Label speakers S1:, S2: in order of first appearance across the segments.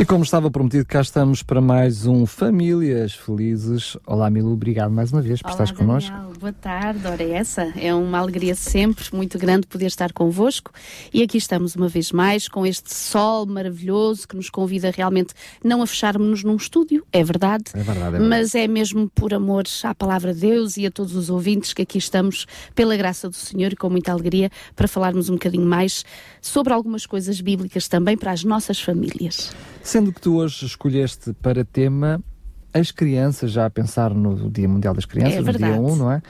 S1: E como estava prometido, cá estamos para mais um Famílias Felizes. Olá, Milu, obrigado mais uma vez por
S2: Olá,
S1: estares connosco.
S2: Boa tarde, ora é essa. É uma alegria sempre muito grande poder estar convosco. E aqui estamos uma vez mais com este sol maravilhoso que nos convida realmente não a fecharmos-nos num estúdio, é verdade,
S1: É verdade, é verdade.
S2: mas é mesmo por amor à palavra de Deus e a todos os ouvintes que aqui estamos, pela graça do Senhor e com muita alegria, para falarmos um bocadinho mais sobre algumas coisas bíblicas também para as nossas famílias.
S1: Sendo que tu hoje escolheste para tema as crianças, já a pensar no Dia Mundial das Crianças,
S2: É
S1: no dia
S2: verdade.
S1: 1, não é?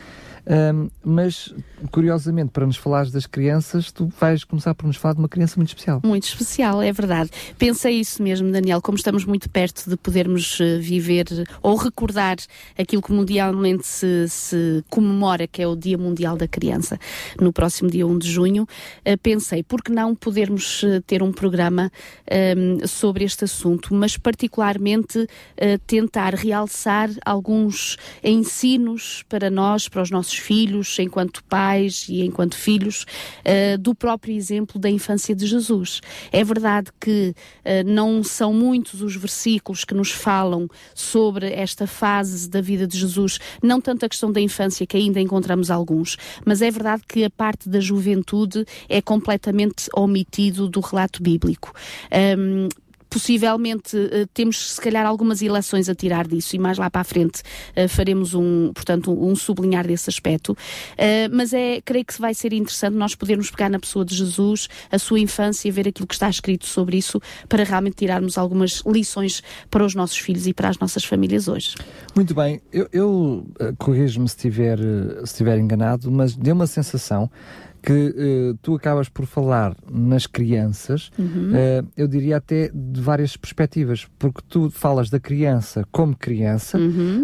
S1: Ahm, mas, curiosamente, para nos falares das crianças, tu vais começar por nos falar de uma criança muito especial.
S2: Muito especial, é verdade. Pensei isso mesmo, Daniel, como estamos muito perto de podermos eh, viver ou recordar aquilo que mundialmente se, se comemora, que é o Dia Mundial da Criança, no próximo dia 1 de junho, eh, pensei, por que não podermos eh, ter um programa ehm, sobre este assunto, mas particularmente eh, tentar realçar alguns ensinos para nós, para os nossos filhos, enquanto pais e enquanto filhos, eh, do próprio exemplo da infância de Jesus. É verdade que eh, não são muitos os versículos que nos falam sobre esta fase da vida de Jesus, não tanto a questão da infância, que ainda encontramos alguns, mas é verdade que a parte da juventude é completamente omitido do relato bíblico. Ahm, possivelmente eh, temos se calhar algumas ilações a tirar disso e mais lá para a frente eh, faremos um, portanto, um sublinhar desse aspecto. Eh, mas é, creio que vai ser interessante nós podermos pegar na pessoa de Jesus, a sua infância ver aquilo que está escrito sobre isso para realmente tirarmos algumas lições para os nossos filhos e para as nossas famílias hoje.
S1: Muito bem, eu, eu corrijo-me se estiver, se estiver enganado, mas deu uma sensação que eh, tu acabas por falar nas crianças, eh, eu diria até de várias perspectivas, porque tu falas da criança como criança,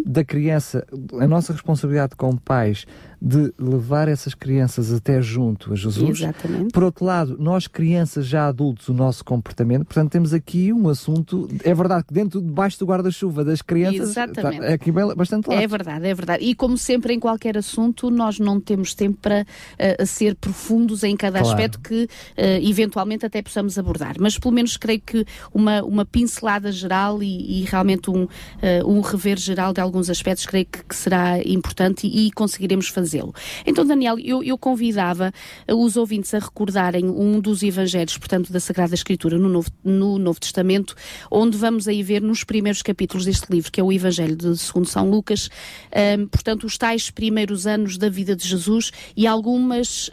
S1: da criança, a nossa responsabilidade como pais de levar essas crianças até junto a Jesus.
S2: Exatamente.
S1: Por outro lado, nós crianças já adultos, o nosso comportamento, portanto temos aqui um assunto, é verdade que dentro, debaixo do guarda-chuva das crianças,
S2: Exatamente.
S1: tá- é aqui bastante lá.
S2: É verdade, é verdade. E como sempre em qualquer assunto, nós não temos tempo para eh, ser profundos em cada
S1: Claro.
S2: aspecto que eh, eventualmente até possamos abordar. Mas pelo menos creio que uma, uma pincelada geral e, e realmente um, eh, um rever geral de alguns aspectos creio que, que será importante e, e conseguiremos fazê-lo. Então, Daniel, eu, eu convidava eh, os ouvintes a recordarem um dos evangelhos, portanto, da Sagrada Escritura no Novo, no Novo Testamento, onde vamos aí ver nos primeiros capítulos deste livro, que é o Evangelho de segundo São Lucas, ehm, portanto, os tais primeiros anos da vida de Jesus e algumas,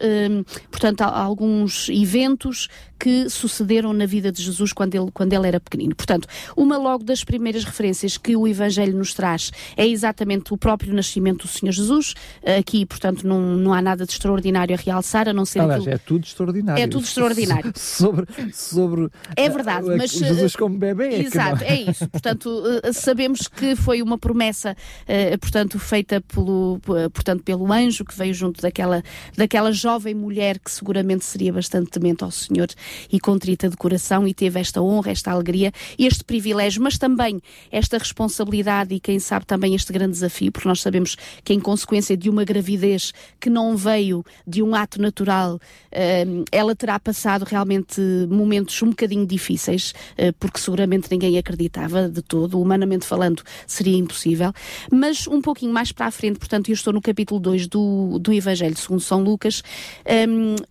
S2: portanto, a- alguns eventos que sucederam na vida de Jesus quando ele, quando ele era pequenino. Portanto, uma logo das primeiras referências que o Evangelho nos traz é exatamente o próprio nascimento do Senhor Jesus. Aqui, portanto, não, não há nada de extraordinário a realçar, a não ser
S1: Aliás,
S2: aquilo...
S1: é tudo extraordinário.
S2: É tudo extraordinário.
S1: sobre, sobre
S2: É verdade,
S1: ah,
S2: mas,
S1: Jesus como bebê. é
S2: Exato,
S1: não.
S2: é isso. Portanto, eh, sabemos que foi uma promessa, eh, portanto, feita pelo, portanto, pelo anjo que veio junto daquela, daquela jovem mulher que seguramente seria bastante temente ao Senhor e contrita de coração e teve esta honra, esta alegria, este privilégio, mas também esta responsabilidade e quem sabe também este grande desafio, porque nós sabemos que em consequência de uma gravidez que não veio de um ato natural, eh, ela terá passado realmente momentos um bocadinho difíceis, eh, porque seguramente ninguém acreditava de todo, humanamente falando seria impossível, mas um pouquinho mais para a frente, portanto, eu estou no capítulo 2 do, do Evangelho segundo São Lucas, ehm, eh,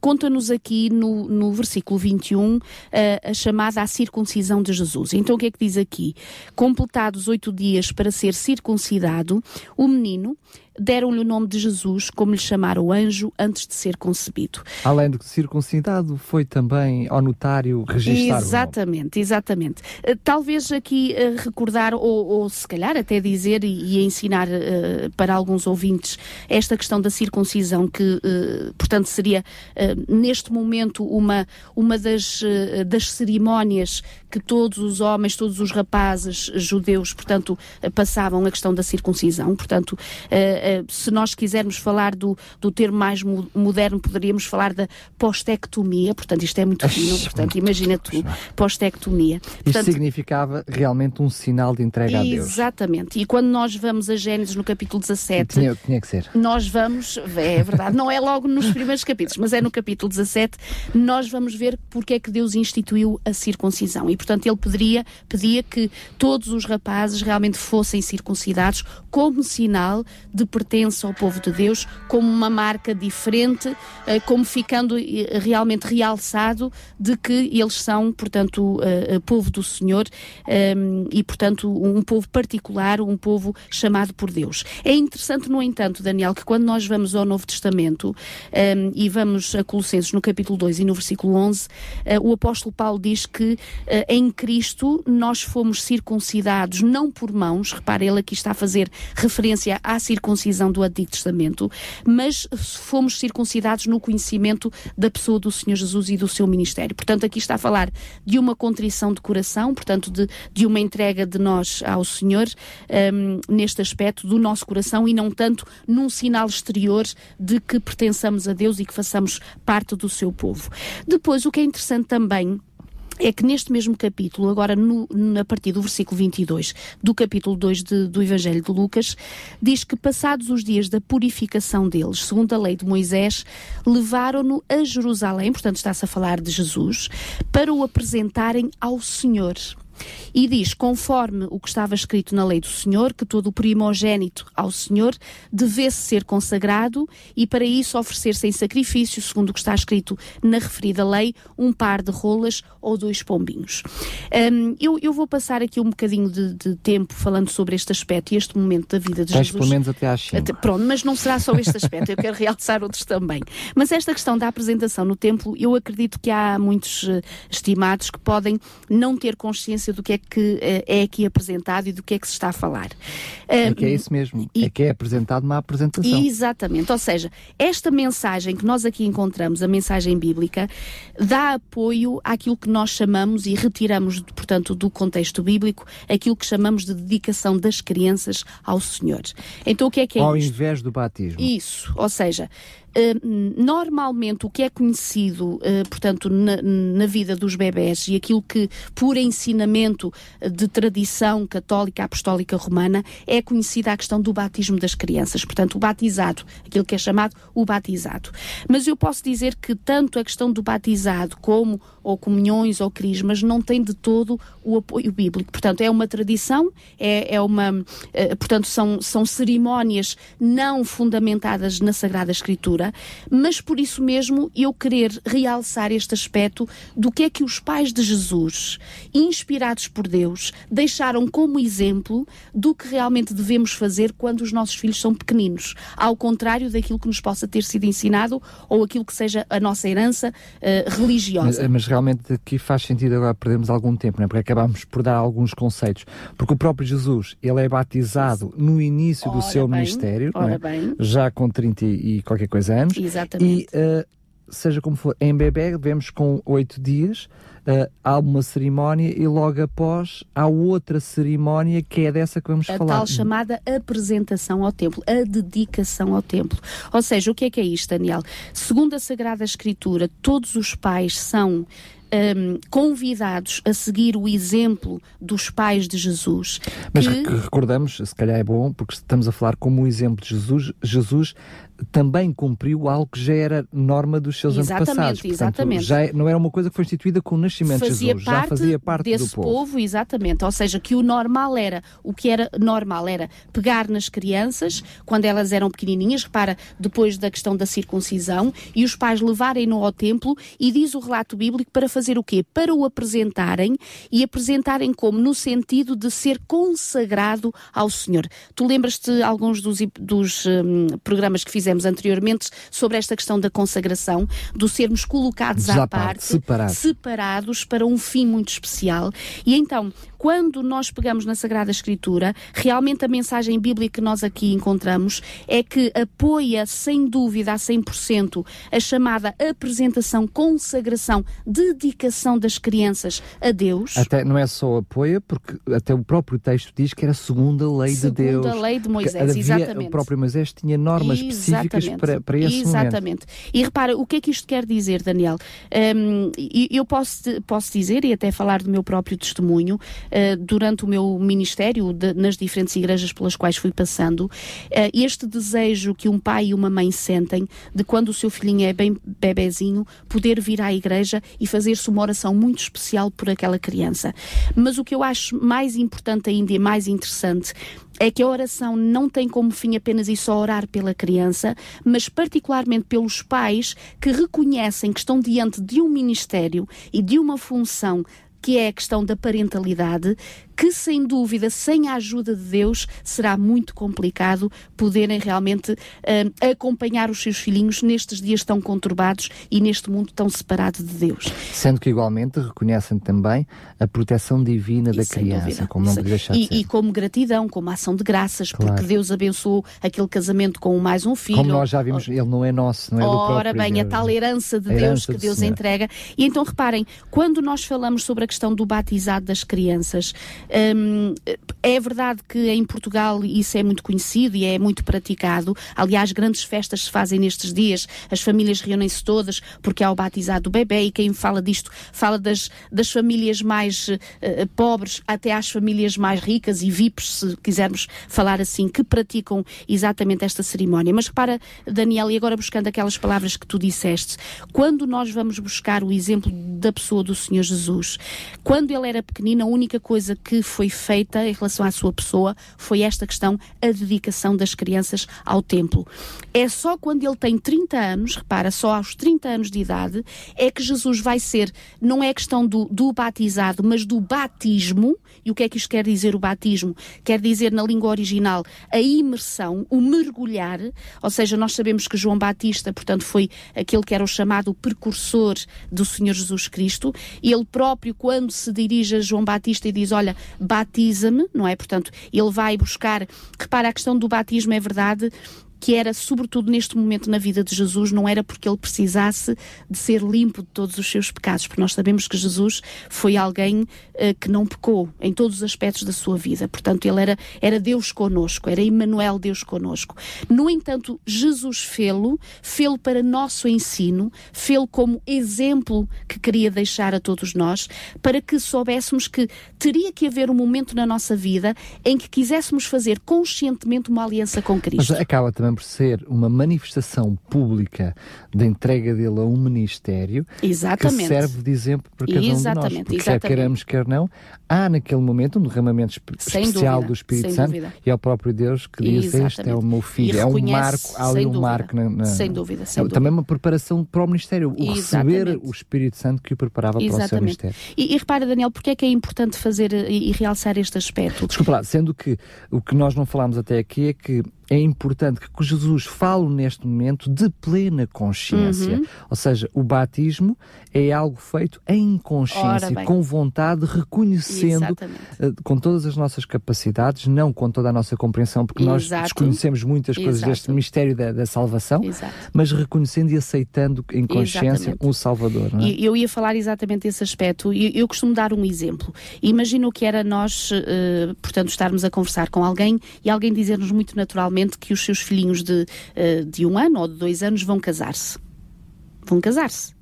S2: conta-nos aqui no, no versículo 21 eh, a chamada à circuncisão de Jesus. Então o que é que diz aqui? Completados oito dias para ser circuncidado, o menino deram-lhe o nome de Jesus, como lhe chamara o anjo antes de ser concebido.
S1: Além de circuncidado, foi também ao notário registrar.
S2: Exatamente, exatamente. Eh, Talvez aqui eh, recordar, ou, ou se calhar até dizer e, e ensinar eh, para alguns ouvintes esta questão da circuncisão, que eh, portanto seria eh, neste momento uma, uma das, das cerimónias que todos os homens, todos os rapazes judeus, portanto, eh, passavam a questão da circuncisão. Portanto, eh, uh, se nós quisermos falar do, do termo mais moderno, poderíamos falar da postectomia, portanto, isto é muito fino, portanto, imagina tu, postectomia.
S1: Isto significava realmente um sinal de entrega a Deus.
S2: Exatamente. E quando nós vamos a Gênesis no capítulo 17,
S1: tinha, tinha que ser.
S2: nós vamos, é verdade, não é logo nos primeiros capítulos, mas é no capítulo 17, nós vamos ver porque é que Deus instituiu a circuncisão. E, portanto, ele poderia, pedia que todos os rapazes realmente fossem circuncidados como sinal de pertença ao povo de Deus, como uma marca diferente, eh, como ficando eh, realmente realçado de que eles são, portanto, uh, povo do Senhor um, e, portanto, um povo particular, um povo chamado por Deus. É interessante, no entanto, Daniel, que quando nós vamos ao Novo Testamento um, e vamos a Colossenses no capítulo 2 e no versículo 11, uh, o apóstolo Paulo diz que em Cristo nós fomos circuncidados não por mãos, repare, ele aqui está a fazer referência à circuncisão do Antigo Testamento, mas fomos circuncidados no conhecimento da pessoa do Senhor Jesus e do seu ministério. Portanto, aqui está a falar de uma contrição de coração, portanto, de, de uma entrega de nós ao Senhor um, neste aspecto do nosso coração e não tanto num sinal exterior de que pertençamos a Deus e que façamos parte do seu povo. Depois, o que é interessante também é que neste mesmo capítulo, agora no, a partir do versículo 22 do capítulo 2 de, do Evangelho de Lucas, diz que passados os dias da purificação deles, segundo a lei de Moisés, levaram-no a Jerusalém, portanto está-se a falar de Jesus, para o apresentarem ao Senhor. E diz, conforme o que estava escrito na lei do Senhor, que todo o primogênito ao Senhor devesse ser consagrado e para isso oferecer-se em sacrifício, segundo o que está escrito na referida lei, um par de rolas ou dois pombinhos. Um, eu, eu, vou passar aqui um bocadinho de, de, tempo falando sobre este aspecto e este momento da vida de
S1: Tens
S2: Jesus.
S1: pelo menos até às 5. Até,
S2: pronto, mas não será só este aspecto, eu quero realçar outros também. Mas esta questão da apresentação no templo, eu acredito que há muitos uh, estimados que podem não ter consciência do que é que uh, é aqui apresentado e do que é que se está a falar.
S1: É que é isso mesmo, e, é que é apresentado uma apresentação.
S2: Exatamente, ou seja, esta mensagem que nós aqui encontramos, a mensagem bíblica, dá apoio àquilo que nós chamamos e retiramos, portanto, do contexto bíblico, aquilo que chamamos de dedicação das crianças ao Senhor. Então o que é que é
S1: Ao
S2: isto?
S1: invés do batismo.
S2: Isso, ou seja, normalmente o que é conhecido, uh, portanto, na, na, vida dos bebés e aquilo que, por ensinamento de tradição católica apostólica romana, é conhecida a questão do batismo das crianças, portanto, o batizado, aquilo que é chamado o batizado. Mas eu posso dizer que tanto a questão do batizado como ou comunhões ou crismas não tem de todo o apoio bíblico. Portanto, é uma tradição, é, é uma, uh, portanto, são, são cerimónias não fundamentadas na Sagrada Escritura mas por isso mesmo eu querer realçar este aspecto do que é que os pais de Jesus, inspirados por Deus, deixaram como exemplo do que realmente devemos fazer quando os nossos filhos são pequeninos, ao contrário daquilo que nos possa ter sido ensinado ou aquilo que seja a nossa herança uh, religiosa.
S1: Mas, mas, realmente aqui faz sentido agora perdermos algum tempo, não é? porque acabamos por dar alguns conceitos, porque o próprio Jesus, ele é batizado no início ora do seu bem, ministério, é? já com 30 e qualquer coisa anos.
S2: Exatamente.
S1: E, uh, seja como for, em bebê vemos com oito dias, uh, há uma cerimónia e logo após há outra cerimónia que é dessa que vamos
S2: a
S1: falar.
S2: A tal chamada apresentação ao templo, a dedicação ao templo. Ou seja, o que é que é isto, Daniel? Segundo a Sagrada Escritura, todos os pais são um, convidados a seguir o exemplo dos pais de Jesus.
S1: Mas que... recordamos, se calhar é bom, porque estamos a falar como o exemplo de Jesus, Jesus também cumpriu algo que já era norma dos seus
S2: exatamente,
S1: antepassados. Portanto,
S2: exatamente.
S1: Já não era uma coisa que foi instituída com o nascimento
S2: fazia
S1: de Jesus, já fazia parte
S2: desse
S1: do povo.
S2: povo. Exatamente. Ou seja, que o normal era, o que era normal era pegar nas crianças quando elas eram pequenininhas, repara, depois da questão da circuncisão, e os pais levarem-no ao templo e diz o relato bíblico para fazer o quê? Para o apresentarem e apresentarem como? No sentido de ser consagrado ao Senhor. Tu lembras-te alguns dos, dos um, programas que fizemos fizemos anteriormente sobre esta questão da consagração, do sermos colocados à,
S1: parte,
S2: separados. separados para um fim muito especial. E então, quando nós pegamos na Sagrada Escritura, realmente a mensagem bíblica que nós aqui encontramos é que apoia sem dúvida a 100% a chamada apresentação, consagração, dedicação das crianças a Deus.
S1: Até não é só apoia, porque até o próprio texto diz que era segundo a lei
S2: segundo
S1: de Deus.
S2: Segundo a lei de Moisés,
S1: havia,
S2: exatamente.
S1: O próprio Moisés tinha normas
S2: exatamente.
S1: específicas para, para esse
S2: Exatamente.
S1: momento.
S2: E repara, o que é que isto quer dizer, Daniel? Um, eu posso, posso dizer, e até falar do meu próprio testemunho, durante o meu ministério, de, nas diferentes igrejas pelas quais fui passando, uh, este desejo que um pai e uma mãe sentem de quando o seu filhinho é bem bebezinho, poder vir à igreja e fazer-se uma oração muito especial por aquela criança. Mas o que eu acho mais importante ainda e mais interessante é que a oração não tem como fim apenas e só orar pela criança, mas particularmente pelos pais que reconhecem que estão diante de um ministério e de uma função que é a questão da parentalidade, que sem dúvida, sem a ajuda de Deus, será muito complicado poderem realmente uh, acompanhar os seus filhinhos nestes dias tão conturbados e neste mundo tão separado de Deus.
S1: Sendo que igualmente reconhecem também a proteção divina
S2: e
S1: da criança, dúvida. como não deixar
S2: e,
S1: de
S2: e como gratidão, como ação de graças,
S1: claro.
S2: porque Deus abençoou aquele casamento com mais um filho.
S1: Como nós já vimos, ele não é nosso, não é do próprio
S2: Ora bem,
S1: Deus.
S2: a tal herança de Deus
S1: herança
S2: que Deus entrega. E então reparem, quando nós falamos sobre a questão do batizado das crianças, hum, é verdade que em Portugal isso é muito conhecido e é muito praticado. Aliás, grandes festas se fazem nestes dias, as famílias reúnem-se todas porque há o batizado do bebê e quem fala disto fala das, das famílias mais uh, pobres até às famílias mais ricas e VIPs, se quisermos falar assim, que praticam exatamente esta cerimónia. Mas repara, Daniel, e agora buscando aquelas palavras que tu disseste, quando nós vamos buscar o exemplo da pessoa do Senhor Jesus, quando ele era pequenino, a única coisa que foi feita em relação à sua pessoa foi esta questão, a dedicação das crianças ao templo. É só quando ele tem 30 anos, repara, só aos 30 anos de idade, é que Jesus vai ser, não é questão do, do batizado, mas do batismo. E o que é que isto quer dizer, o batismo? Quer dizer, na língua original, a imersão, o mergulhar, ou seja, nós sabemos que João Batista, portanto, foi aquele que era o chamado precursor do Senhor Jesus Cristo, ele próprio, quando se dirige a João Batista e diz, olha, batiza-me, não é? Portanto, ele vai buscar, repara, a questão do batismo é verdade, que era, sobretudo neste momento na vida de Jesus, não era porque ele precisasse de ser limpo de todos os seus pecados, porque nós sabemos que Jesus foi alguém uh, que não pecou em todos os aspectos da sua vida. Portanto, ele era, era Deus conosco, era Emmanuel Deus conosco. No entanto, Jesus fê-lo, fê-lo para nosso ensino, fê-lo como exemplo que queria deixar a todos nós, para que soubéssemos que teria que haver um momento na nossa vida em que quiséssemos fazer conscientemente uma aliança com Cristo.
S1: Mas acaba também ser uma manifestação pública da entrega dele a um ministério
S2: Exatamente.
S1: que serve de exemplo para cada
S2: Exatamente,
S1: um de nós. Porque
S2: exatamente.
S1: quer queiramos, quer não, há naquele momento um derramamento espe
S2: Sem
S1: especial
S2: dúvida,
S1: do Espírito Santo
S2: dúvida.
S1: e é o próprio Deus que diz este é
S2: Exatamente.
S1: o meu filho. É um marco, há ali um
S2: dúvida,
S1: marco na, na-
S2: sem dúvida, sem
S1: é
S2: dúvida.
S1: também uma preparação para o ministério, o receber
S2: Exatamente.
S1: o Espírito Santo que o preparava para o seu
S2: Exatamente.
S1: ministério.
S2: E, e repara, Daniel, porque é que é importante fazer eh, e, e realçar este aspecto?
S1: Desculpa lá, sendo que o que nós não falámos até aqui é que é importante que Jesus fale neste momento de plena consciência.
S2: Uhum.
S1: Ou seja, o batismo é algo feito em consciência, com vontade, reconhecendo eh, com todas as nossas capacidades, não com toda a nossa compreensão, porque nós
S2: Exato.
S1: desconhecemos muitas coisas
S2: Exato.
S1: deste mistério da, da salvação,
S2: Exato.
S1: mas reconhecendo e aceitando em consciência
S2: Exatamente.
S1: um Salvador. É?
S2: E eu ia falar exatamente desse aspecto. E eu costumo dar um exemplo. Imagina o que era nós, eh, portanto, estarmos a conversar com alguém e alguém dizer-nos muito naturalmente que os seus filhinhos de, eh, de um ano ou de dois anos vão casar-se. Vão casar-se.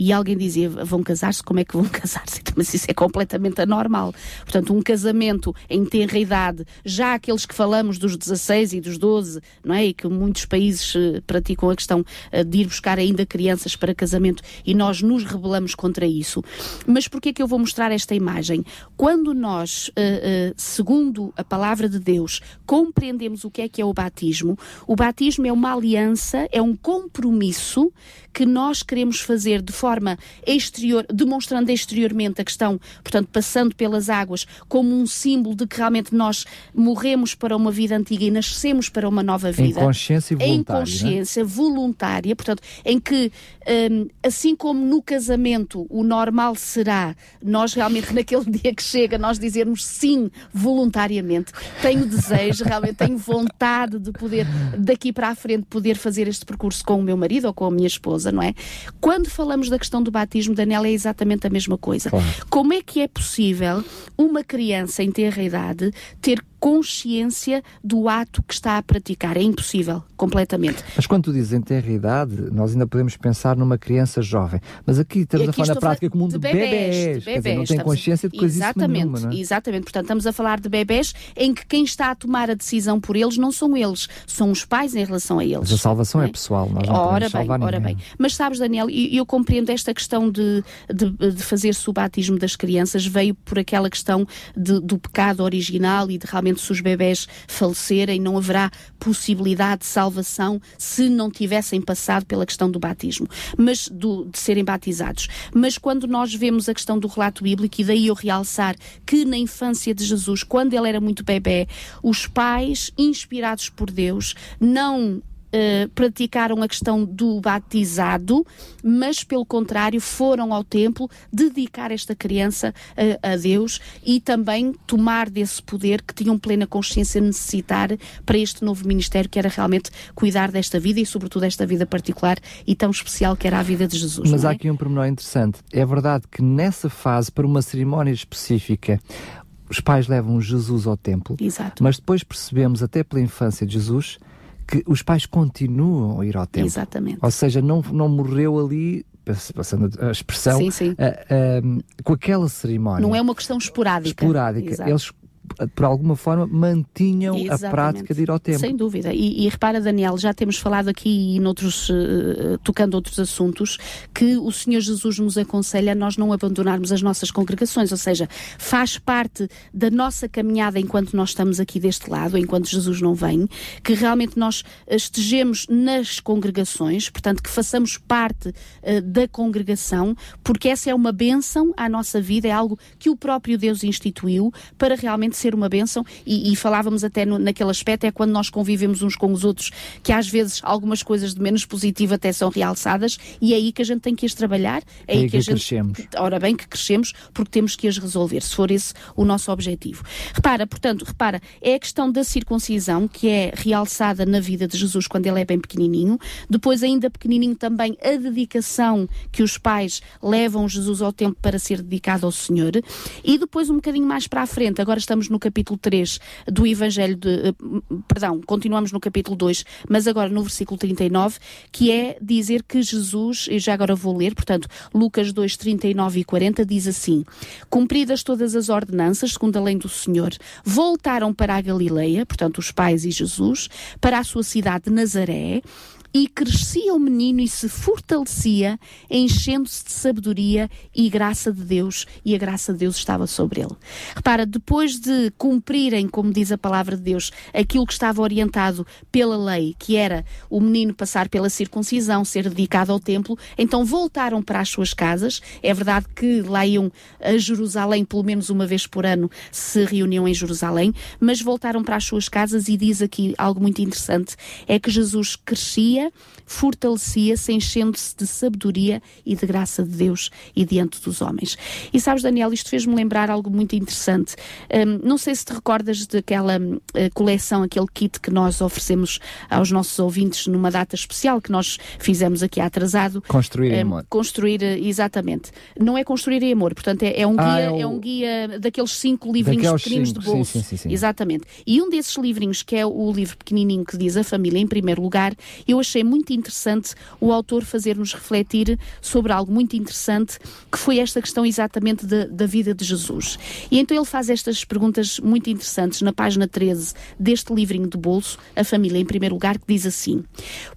S2: E alguém dizia, vão casar-se, como é que vão casar-se? Mas isso é completamente anormal. Portanto, um casamento em tenra idade, já aqueles que falamos dos 16 e dos 12, não é? E que muitos países eh, praticam a questão eh, de ir buscar ainda crianças para casamento e nós nos rebelamos contra isso. Mas porquê é que eu vou mostrar esta imagem? Quando nós, eh, segundo a palavra de Deus, compreendemos o que é que é o batismo, o batismo é uma aliança, é um compromisso que nós queremos fazer de forma exterior, demonstrando exteriormente a questão, portanto, passando pelas águas, como um símbolo de que realmente nós morremos para uma vida antiga e nascemos para uma nova vida.
S1: Em consciência voluntária. Em
S2: é? consciência né? voluntária, portanto, em que, assim como no casamento o normal será nós realmente naquele dia que chega, nós dizermos sim voluntariamente, tenho desejo, realmente tenho vontade de poder, daqui para a frente, poder fazer este percurso com o meu marido ou com a minha esposa, não é? Quando falamos da questão do batismo, Daniela, é exatamente a mesma coisa. Claro. Como é que é possível uma criança em ter a idade ter consciência do ato que está a praticar. É impossível, completamente.
S1: Mas quando tu dizes em ter idade, nós ainda podemos pensar numa criança jovem. Mas aqui estamos aqui a falar na prática comum de, de bebés. bebés. De bebés. Dizer, não tem consciência de coisas
S2: Exatamente,
S1: nenhuma, é?
S2: exatamente. Portanto, estamos a falar de bebés em que quem está a tomar a decisão por eles não são eles, são os pais em relação a eles.
S1: Mas a salvação é, é pessoal, nós não ora bem, salvar ora
S2: bem. Mas sabes, Daniel, eu, eu compreendo esta questão de, de, de fazer-se o batismo das crianças, veio por aquela questão de, do pecado original e de realmente se os bebés falecerem, não haverá possibilidade de salvação se não tivessem passado pela questão do batismo, mas do, de serem batizados. Mas quando nós vemos a questão do relato bíblico, e daí eu realçar que na infância de Jesus, quando ele era muito bebê, os pais, inspirados por Deus, não Uh, praticaram a questão do batizado, mas pelo contrário foram ao templo dedicar esta criança a, a Deus e também tomar desse poder que tinham plena consciência necessitar para este novo ministério que era realmente cuidar desta vida e sobretudo esta vida particular e tão especial que era a vida de Jesus.
S1: Mas
S2: há
S1: é? aqui um pormenor interessante. É verdade que nessa fase, para uma cerimónia específica, os pais levam Jesus ao templo,
S2: Exato.
S1: mas depois percebemos, até pela infância de Jesus, que os pais continuam a ir ao templo.
S2: Exatamente.
S1: Ou seja, não, não morreu ali passando a expressão, sim, sim. Com aquela cerimónia.
S2: Não é uma questão esporádica.
S1: Esporádica. Exato. Eles por alguma forma, mantinham Exatamente. a prática de ir ao templo.
S2: Sem dúvida. E, e repara, Daniel, já temos falado aqui e noutros, uh, tocando outros assuntos, que o Senhor Jesus nos aconselha a nós não abandonarmos as nossas congregações, ou seja, faz parte da nossa caminhada enquanto nós estamos aqui deste lado, enquanto Jesus não vem, que realmente nós estejamos nas congregações, portanto, que façamos parte uh, da congregação, porque essa é uma bênção à nossa vida, é algo que o próprio Deus instituiu para realmente ser uma bênção e, e falávamos até no, naquele aspecto, é quando nós convivemos uns com os outros, que às vezes algumas coisas de menos positivo até são realçadas e é aí que a gente tem que as trabalhar,
S1: é, é aí
S2: que, que a
S1: gente, crescemos.
S2: Ora bem que crescemos, porque temos que as resolver, se for esse o nosso objetivo. Repara, portanto, repara, é a questão da circuncisão que é realçada na vida de Jesus quando ele é bem pequenininho, depois ainda pequenininho também a dedicação que os pais levam Jesus ao tempo para ser dedicado ao Senhor e depois um bocadinho mais para a frente, agora estamos no capítulo 3 do Evangelho de. Eh, perdão, continuamos no capítulo 2, mas agora no versículo 39, que é dizer que Jesus, e já agora vou ler, portanto, Lucas 2, 39 e 40, diz assim: Cumpridas todas as ordenanças, segundo a lei do Senhor, voltaram para a Galileia, portanto, os pais e Jesus, para a sua cidade de Nazaré e crescia o menino e se fortalecia, enchendo-se de sabedoria e graça de Deus, e a graça de Deus estava sobre ele. Repara, depois de cumprirem, como diz a palavra de Deus, aquilo que estava orientado pela lei, que era o menino passar pela circuncisão, ser dedicado ao templo, então voltaram para as suas casas. É verdade que lá iam a Jerusalém, pelo menos uma vez por ano, se reuniam em Jerusalém, mas voltaram para as suas casas e diz aqui algo muito interessante: é que Jesus crescia fortalecia-se, enchendo-se de sabedoria e de graça de Deus e diante dos homens. E sabes, Daniel, isto fez-me lembrar algo muito interessante. Um, não sei se te recordas daquela uh, coleção, aquele kit que nós oferecemos aos nossos ouvintes numa data especial que nós fizemos aqui atrasado.
S1: Construir
S2: um,
S1: amor.
S2: Construir, uh, exatamente. Não é construir em amor, portanto é, é um, ah, guia, é, o... é, um guia daqueles cinco livrinhos daqueles pequeninos cinco. de bolso.
S1: Sim, sim, sim,
S2: exatamente. E um desses livrinhos, que é o livro pequenininho que diz A Família em Primeiro Lugar, eu achei achei muito interessante o autor fazer-nos refletir sobre algo muito interessante, que foi esta questão exatamente de, da vida de Jesus. E então ele faz estas perguntas muito interessantes na página 13 deste livrinho de bolso, A Família em Primeiro Lugar, que diz assim: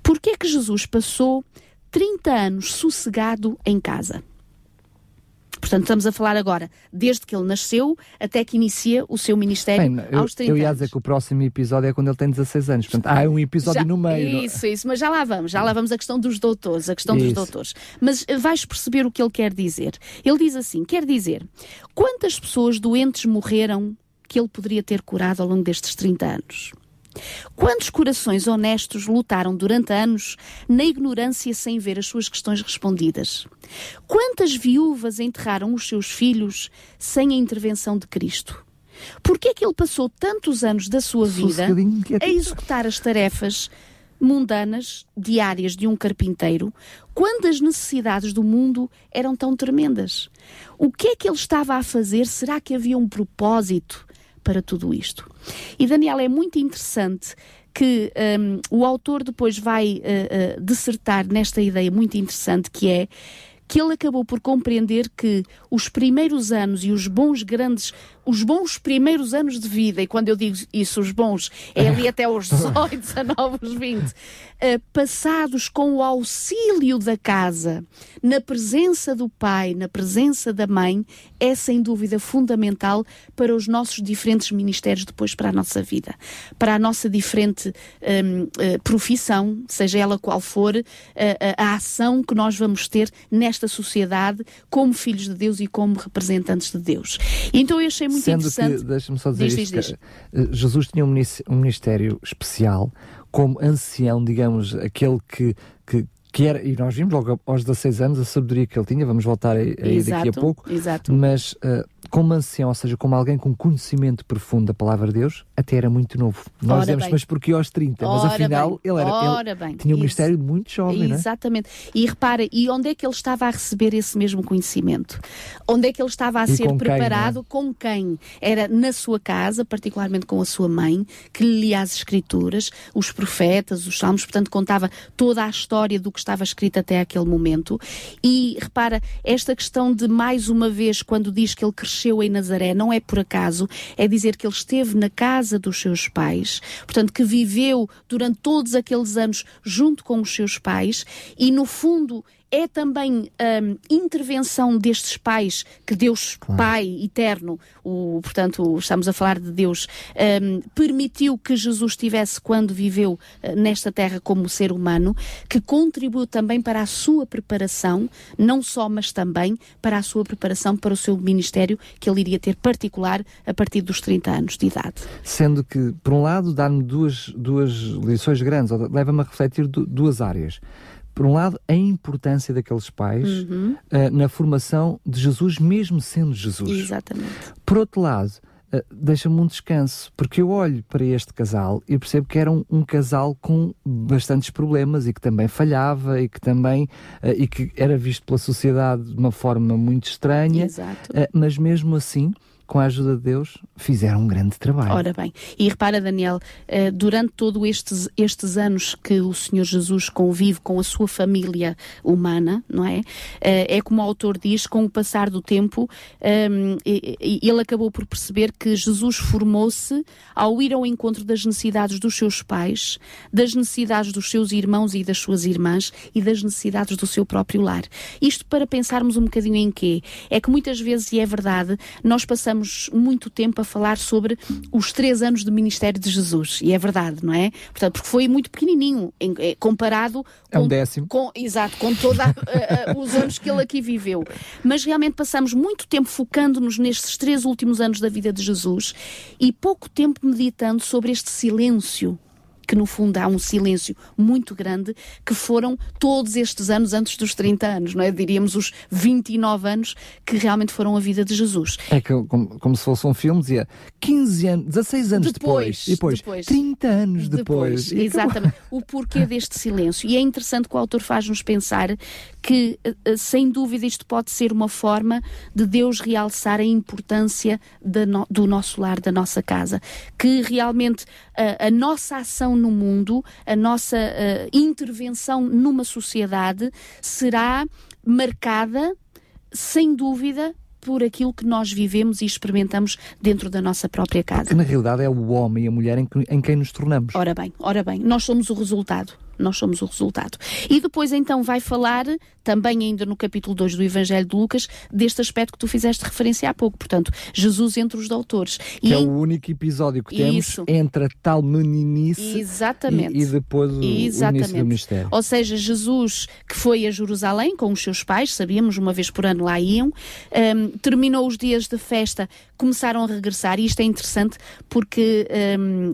S2: Por que é que Jesus passou 30 anos sossegado em casa? Portanto, estamos a falar agora, desde que ele nasceu até que inicia o seu ministério Bem, eu, aos 30
S1: Eu ia dizer que o próximo episódio é quando ele tem 16 anos. Portanto, há um episódio
S2: já,
S1: no meio.
S2: Isso, isso, mas já lá vamos, já lá vamos a questão dos doutores, a questão isso. dos doutores. Mas eh, vais perceber o que ele quer dizer. Ele diz assim: quer dizer, quantas pessoas doentes morreram que ele poderia ter curado ao longo destes 30 anos? Quantos corações honestos lutaram durante anos na ignorância sem ver as suas questões respondidas? Quantas viúvas enterraram os seus filhos sem a intervenção de Cristo? Por que é que ele passou tantos anos da sua vida a executar as tarefas mundanas, diárias de um carpinteiro, quando as necessidades do mundo eram tão tremendas? O que é que ele estava a fazer? Será que havia um propósito? para tudo isto. E Daniel, é muito interessante que um, o autor depois vai uh, uh, dissertar nesta ideia muito interessante que é que ele acabou por compreender que os primeiros anos e os bons grandes os bons primeiros anos de vida, e quando eu digo isso, os bons, é ali até aos 18, 19, 20, uh, passados com o auxílio da casa, na presença do pai, na presença da mãe, é sem dúvida fundamental para os nossos diferentes ministérios depois para a nossa vida, para a nossa diferente um, uh, eh, profissão, seja ela qual for, uh, a ação que nós vamos ter nesta sociedade como filhos de Deus e como representantes de Deus. Então eu achei muito
S1: Sendo
S2: interessante.
S1: deixa-me só dizer diz, isto, diz, diz. Eh, Jesus tinha um ministério especial, como ancião, digamos, aquele que, que, que era, e nós vimos logo aos 16 anos a sabedoria que ele tinha, vamos voltar aí, aí daqui a pouco,
S2: exato.
S1: mas uh, como ancião, ou seja, como alguém com conhecimento profundo da palavra de Deus, até era muito novo. Nós dizemos, mas porque aos 30? Ora mas afinal bem. ele, era, ele bem. tinha um ministério muito jovem,
S2: é? Exatamente. E repara, e onde é que ele estava a receber esse mesmo conhecimento? Onde é que ele estava a e ser com preparado? Quem, é? Com quem? Era na sua casa, particularmente com a sua mãe, que lia as escrituras, os profetas, os salmos, portanto contava toda a história do que estava escrito até aquele momento. E repara, esta questão de mais uma vez, quando diz que ele cresceu nasceu em Nazaré não é por acaso, é dizer que ele esteve na casa dos seus pais, portanto, que viveu durante todos aqueles anos junto com os seus pais e, no fundo, é também um, intervenção destes pais que Deus claro. Pai eterno, o, portanto, estamos a falar de Deus, um, permitiu que Jesus estivesse quando viveu uh, nesta terra como ser humano, que contribuiu também para a sua preparação, não só, mas também para a sua preparação para o seu ministério que ele iria ter particular a partir dos 30 anos de idade.
S1: Sendo que, por um lado, dá-me duas, duas lições grandes, leva-me a refletir duas áreas por um lado, a importância daqueles pais uhum. uh, na formação de Jesus, mesmo sendo Jesus.
S2: Exatamente.
S1: Por outro lado, uh, deixa-me um descanso, porque eu olho para este casal e percebo que era um, um, casal com bastantes problemas e que também falhava e que também uh, e que era visto pela sociedade de uma forma muito estranha, mas mesmo assim com a ajuda de Deus, fizeram um grande trabalho.
S2: Ora bem, e repara, Daniel, eh, durante todos estes, estes anos que o Senhor Jesus convive com a sua família humana, não é? Eh, é como o autor diz, com o passar do tempo, ehm, ele acabou por perceber que Jesus formou-se ao ir ao encontro das necessidades dos seus pais, das necessidades dos seus irmãos e das suas irmãs e das necessidades do seu próprio lar. Isto para pensarmos um bocadinho em quê? É que muitas vezes, e é verdade, nós passamos passamos muito tempo a falar sobre os três anos de ministério de Jesus, e é verdade, não é? Portanto, porque foi muito pequenininho, em, é, comparado
S1: é um décimo.
S2: Com, exato, com todos os anos que ele aqui viveu. Mas realmente passamos muito tempo focando-nos nestes três últimos anos da vida de Jesus e pouco tempo meditando sobre este silêncio que no fundo há um silêncio muito grande, que foram todos estes anos antes dos 30 anos, não é? Diríamos os 29 anos que realmente foram a vida de Jesus.
S1: É que, como, como se fosse um filme, dizia 15 anos, 16 anos depois, depois depois, depois 30 anos depois.
S2: depois exatamente. o porquê deste silêncio. E é interessante que o autor faz-nos pensar que, eh, eh, sem dúvida, isto pode ser uma forma de Deus realçar a importância no, do nosso lar, da nossa casa. Que realmente a, a nossa ação no mundo, a nossa uh, intervenção numa sociedade será marcada, sem dúvida, por aquilo que nós vivemos e experimentamos dentro da nossa própria casa.
S1: Porque, na realidade é o homem e a mulher em, que, em quem nos tornamos.
S2: Ora bem, ora bem, nós somos o resultado nós somos o resultado. E depois então vai falar, também ainda no capítulo 2 do Evangelho de Lucas, deste aspecto que tu fizeste referência há pouco, portanto, Jesus entre os doutores.
S1: Que e é em... o único episódio que temos Isso. entre a tal meninice Exatamente. E, e depois o, Exatamente. o início do mistério.
S2: Ou seja, Jesus que foi a Jerusalém com os seus pais, sabíamos, uma vez por ano lá iam, um, terminou os dias de festa, começaram a regressar, e isto é interessante porque um,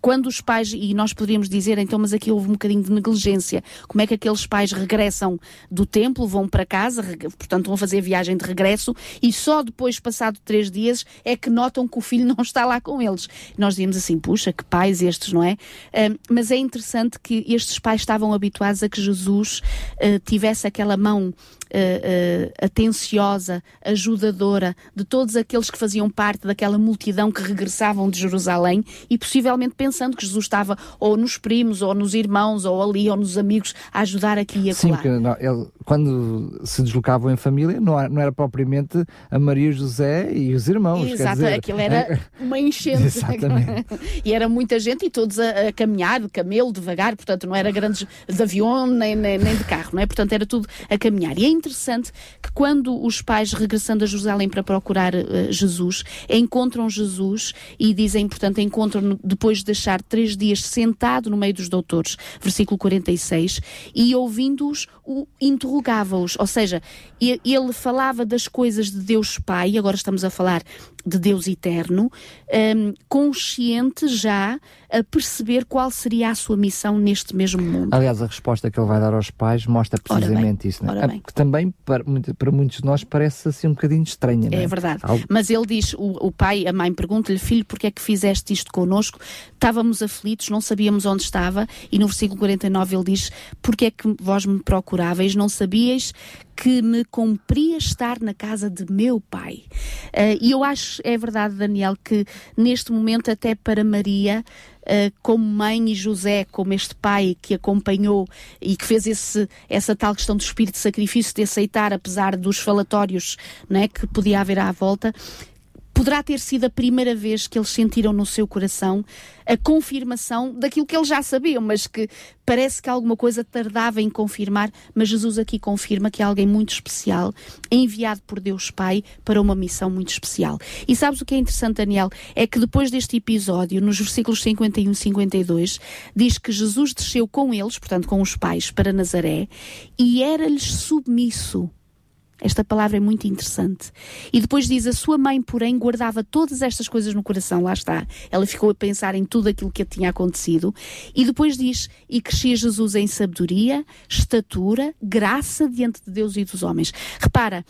S2: quando os pais, e nós poderíamos dizer, então, mas aqui houve um bocadinho de negligência, como é que aqueles pais regressam do templo, vão para casa, portanto vão fazer viagem de regresso, e só depois, passado três dias, é que notam que o filho não está lá com eles. Nós dizemos assim, puxa, que pais estes, não é? mas é interessante que estes pais estavam habituados a que Jesus uh, tivesse aquela mão uh, atenciosa, ajudadora de todos aqueles que faziam parte daquela multidão que regressavam de Jerusalém e possivelmente pensando que Jesus estava ou nos primos, ou nos irmãos, ou ali, ou nos amigos, a ajudar aqui e
S1: acolá. Sim, porque não, ele, quando se deslocavam em família, não, não era propriamente a Maria José e os irmãos.
S2: Exato,
S1: dizer,
S2: aquilo era uma enchente.
S1: Exatamente.
S2: e era muita gente e todos a, a, caminhar, de camelo, devagar, portanto não era grandes de avião nem, nem, nem de carro, não é? Portanto era tudo a caminhar. E é interessante que quando os pais regressando a Jerusalém para procurar uh, Jesus, encontram Jesus e dizem, portanto, encontram depois de deixar três dias sentado no meio dos doutores, versículo 46, e ouvindo-os, interrogava-os, ou seja, ele falava das coisas de Deus Pai, agora estamos a falar de Deus eterno, um, consciente já a perceber qual seria a sua missão neste mesmo mundo.
S1: Aliás, a resposta que ele vai dar aos pais mostra precisamente
S2: bem,
S1: isso, não é? Também para, para, muitos de nós parece assim um bocadinho estranha, é?
S2: É verdade. Algo... Mas ele diz, o, o pai, a mãe pergunta-lhe, filho, porque é que fizeste isto connosco? Estávamos aflitos, não sabíamos onde estava, e no versículo 49 ele diz, porque é que vós me procuráveis? Não sabíeis que me cumpria estar na casa de meu pai. Uh, e eu acho, é verdade, Daniel, que neste momento, até para Maria, uh, como mãe, e José, como este pai que acompanhou e que fez esse, essa tal questão do espírito de sacrifício, de aceitar, apesar dos falatórios né, que podia haver à volta, poderá ter sido a primeira vez que eles sentiram no seu coração a confirmação daquilo que eles já sabiam, mas que parece que alguma coisa tardava em confirmar, mas Jesus aqui confirma que é alguém muito especial, enviado por Deus Pai para uma missão muito especial. E sabes o que é interessante, Daniel? É que depois deste episódio, nos versículos 51 e 52, diz que Jesus desceu com eles, portanto com os pais, para Nazaré, e era-lhes submisso. Esta palavra é muito interessante. E depois diz: A sua mãe, porém, guardava todas estas coisas no coração. Lá está. Ela ficou a pensar em tudo aquilo que tinha acontecido. E depois diz: E crescia Jesus em sabedoria, estatura, graça diante de Deus e dos homens. Repara,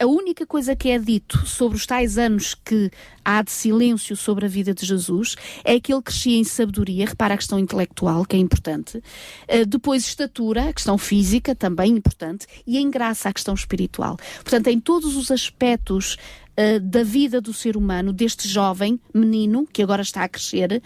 S2: a única coisa que é dito sobre os tais anos que há de silêncio sobre a vida de Jesus é que ele crescia em sabedoria, repara a questão intelectual, que é importante, uh, depois estatura, a questão física, também importante, e em graça, a questão espiritual. Portanto, em todos os aspectos uh, da vida do ser humano, deste jovem menino, que agora está a crescer,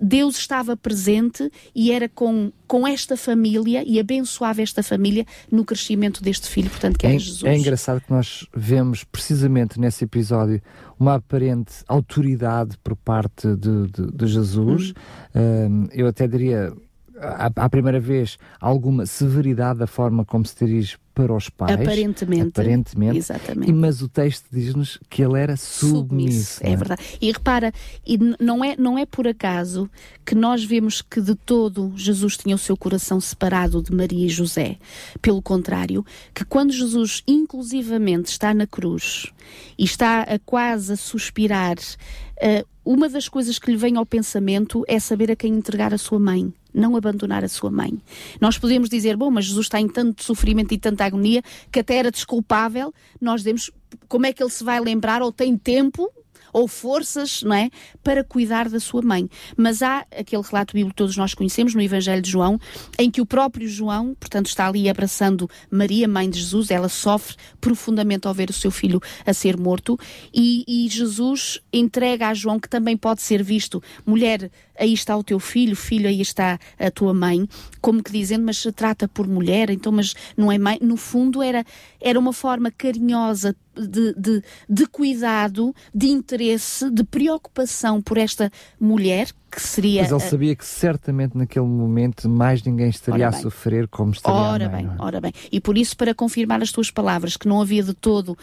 S2: Deus estava presente e era com, com esta família e abençoava esta família no crescimento deste filho, portanto, que é, é Jesus.
S1: É engraçado que nós vemos precisamente nesse episódio uma aparente autoridade por parte de, de, de Jesus. Hum. eu até diria à, à, primeira vez alguma severidade da forma como se dirige para os pais.
S2: Aparentemente.
S1: Aparentemente.
S2: Exatamente.
S1: Mas o texto diz-nos que ele era submisso. submisso
S2: é? é verdade. E repara, e não, é, não é por acaso que nós vemos que de todo Jesus tinha o seu coração separado de Maria e José. Pelo contrário, que quando Jesus inclusivamente está na cruz e está a quase a suspirar, uh, uma das coisas que lhe vem ao pensamento é saber a quem entregar a sua mãe não abandonar a sua mãe. Nós podemos dizer, bom, mas Jesus está em tanto sofrimento e tanta agonia que até era desculpável. Nós demos, como é que ele se vai lembrar ou tem tempo ou forças, não é, para cuidar da sua mãe. Mas há aquele relato bíblico que todos nós conhecemos no Evangelho de João, em que o próprio João, portanto, está ali abraçando Maria, mãe de Jesus, ela sofre profundamente ao ver o seu filho a ser morto, e, e Jesus entrega a João, que também pode ser visto, mulher, aí está o teu filho, filho, aí está a tua mãe, como que dizendo, mas se trata por mulher, então, mas não é mãe. No fundo, era, era uma forma carinhosa, de, de, de cuidado, de interesse, de preocupação por esta mulher que seria.
S1: Mas ele sabia que certamente naquele momento mais ninguém estaria a sofrer como estaria
S2: ora
S1: mãe,
S2: bem,
S1: é?
S2: ora bem. E por isso, para confirmar as tuas palavras, que não havia de todo uh,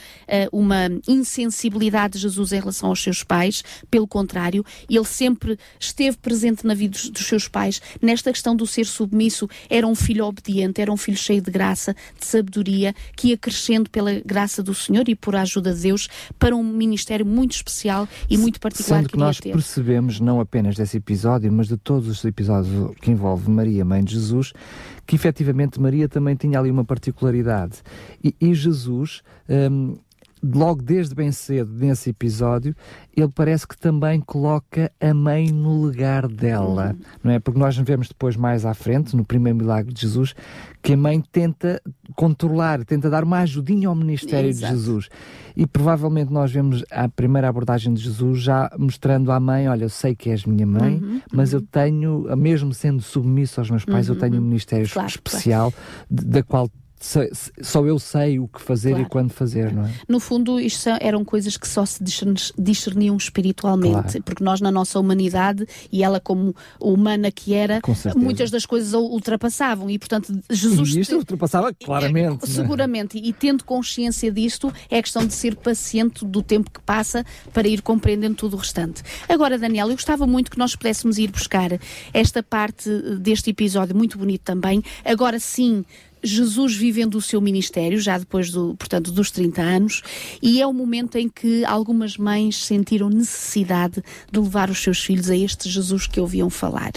S2: uma insensibilidade de Jesus em relação aos seus pais, pelo contrário, ele sempre esteve presente na vida dos, dos seus pais, nesta questão do ser submisso, era um filho obediente, era um filho cheio de graça, de sabedoria, que ia crescendo pela graça do Senhor e por a ajuda de Deus para um ministério muito especial e muito particular
S1: Sendo que,
S2: que
S1: nós
S2: ter.
S1: percebemos, não apenas desse episódio, mas de todos os episódios que envolvem Maria, mãe de Jesus, que efetivamente Maria também tinha ali uma particularidade. E, e Jesus, hum, logo desde bem cedo, nesse episódio, ele parece que também coloca a mãe no lugar dela,
S2: Uhum.
S1: não é? Porque nós vemos depois mais à frente, no primeiro milagre de Jesus, que a mãe tenta controlar, tenta dar uma ajudinha ao ministério
S2: Exato.
S1: de Jesus. E provavelmente nós vemos a primeira abordagem de Jesus já mostrando à mãe: Olha, eu sei que és minha mãe,
S2: Uhum,
S1: mas eu tenho, mesmo sendo submisso aos meus pais, eu tenho um ministério
S2: Claro,
S1: especial de- da qual só eu sei o que fazer
S2: Claro.
S1: e quando fazer, não é?
S2: No fundo, isto eram coisas que só se discern- discerniam espiritualmente,
S1: Claro.
S2: porque nós, na nossa humanidade, e ela, como humana que era, muitas das coisas ultrapassavam, e portanto, Jesus.
S1: E isto ultrapassava claramente.
S2: É? seguramente, e tendo consciência disto, é questão de ser paciente do tempo que passa para ir compreendendo tudo o restante. Agora, Daniel, eu gostava muito que nós pudéssemos ir buscar esta parte eh, deste episódio, muito bonito também. Agora sim. Jesus vivendo o seu ministério, já depois do, portanto, dos 30 anos, e é o momento em que algumas mães sentiram necessidade de levar os seus filhos a este Jesus que ouviam falar.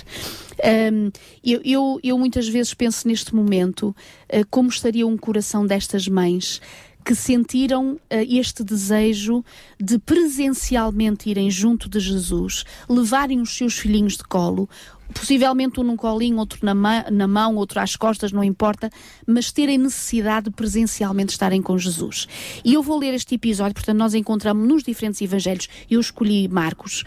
S2: Um, eu, eu, eu muitas vezes penso neste momento uh, como estaria um coração destas mães que sentiram uh, este desejo de presencialmente irem junto de Jesus, levarem os seus filhinhos de colo, possivelmente um num colinho, outro na, ma na mão, outro às costas, não importa, mas terem necessidade de presencialmente estarem com Jesus. E eu vou ler este episódio, portanto, nós encontramos nos diferentes evangelhos, eu escolhi Marcos,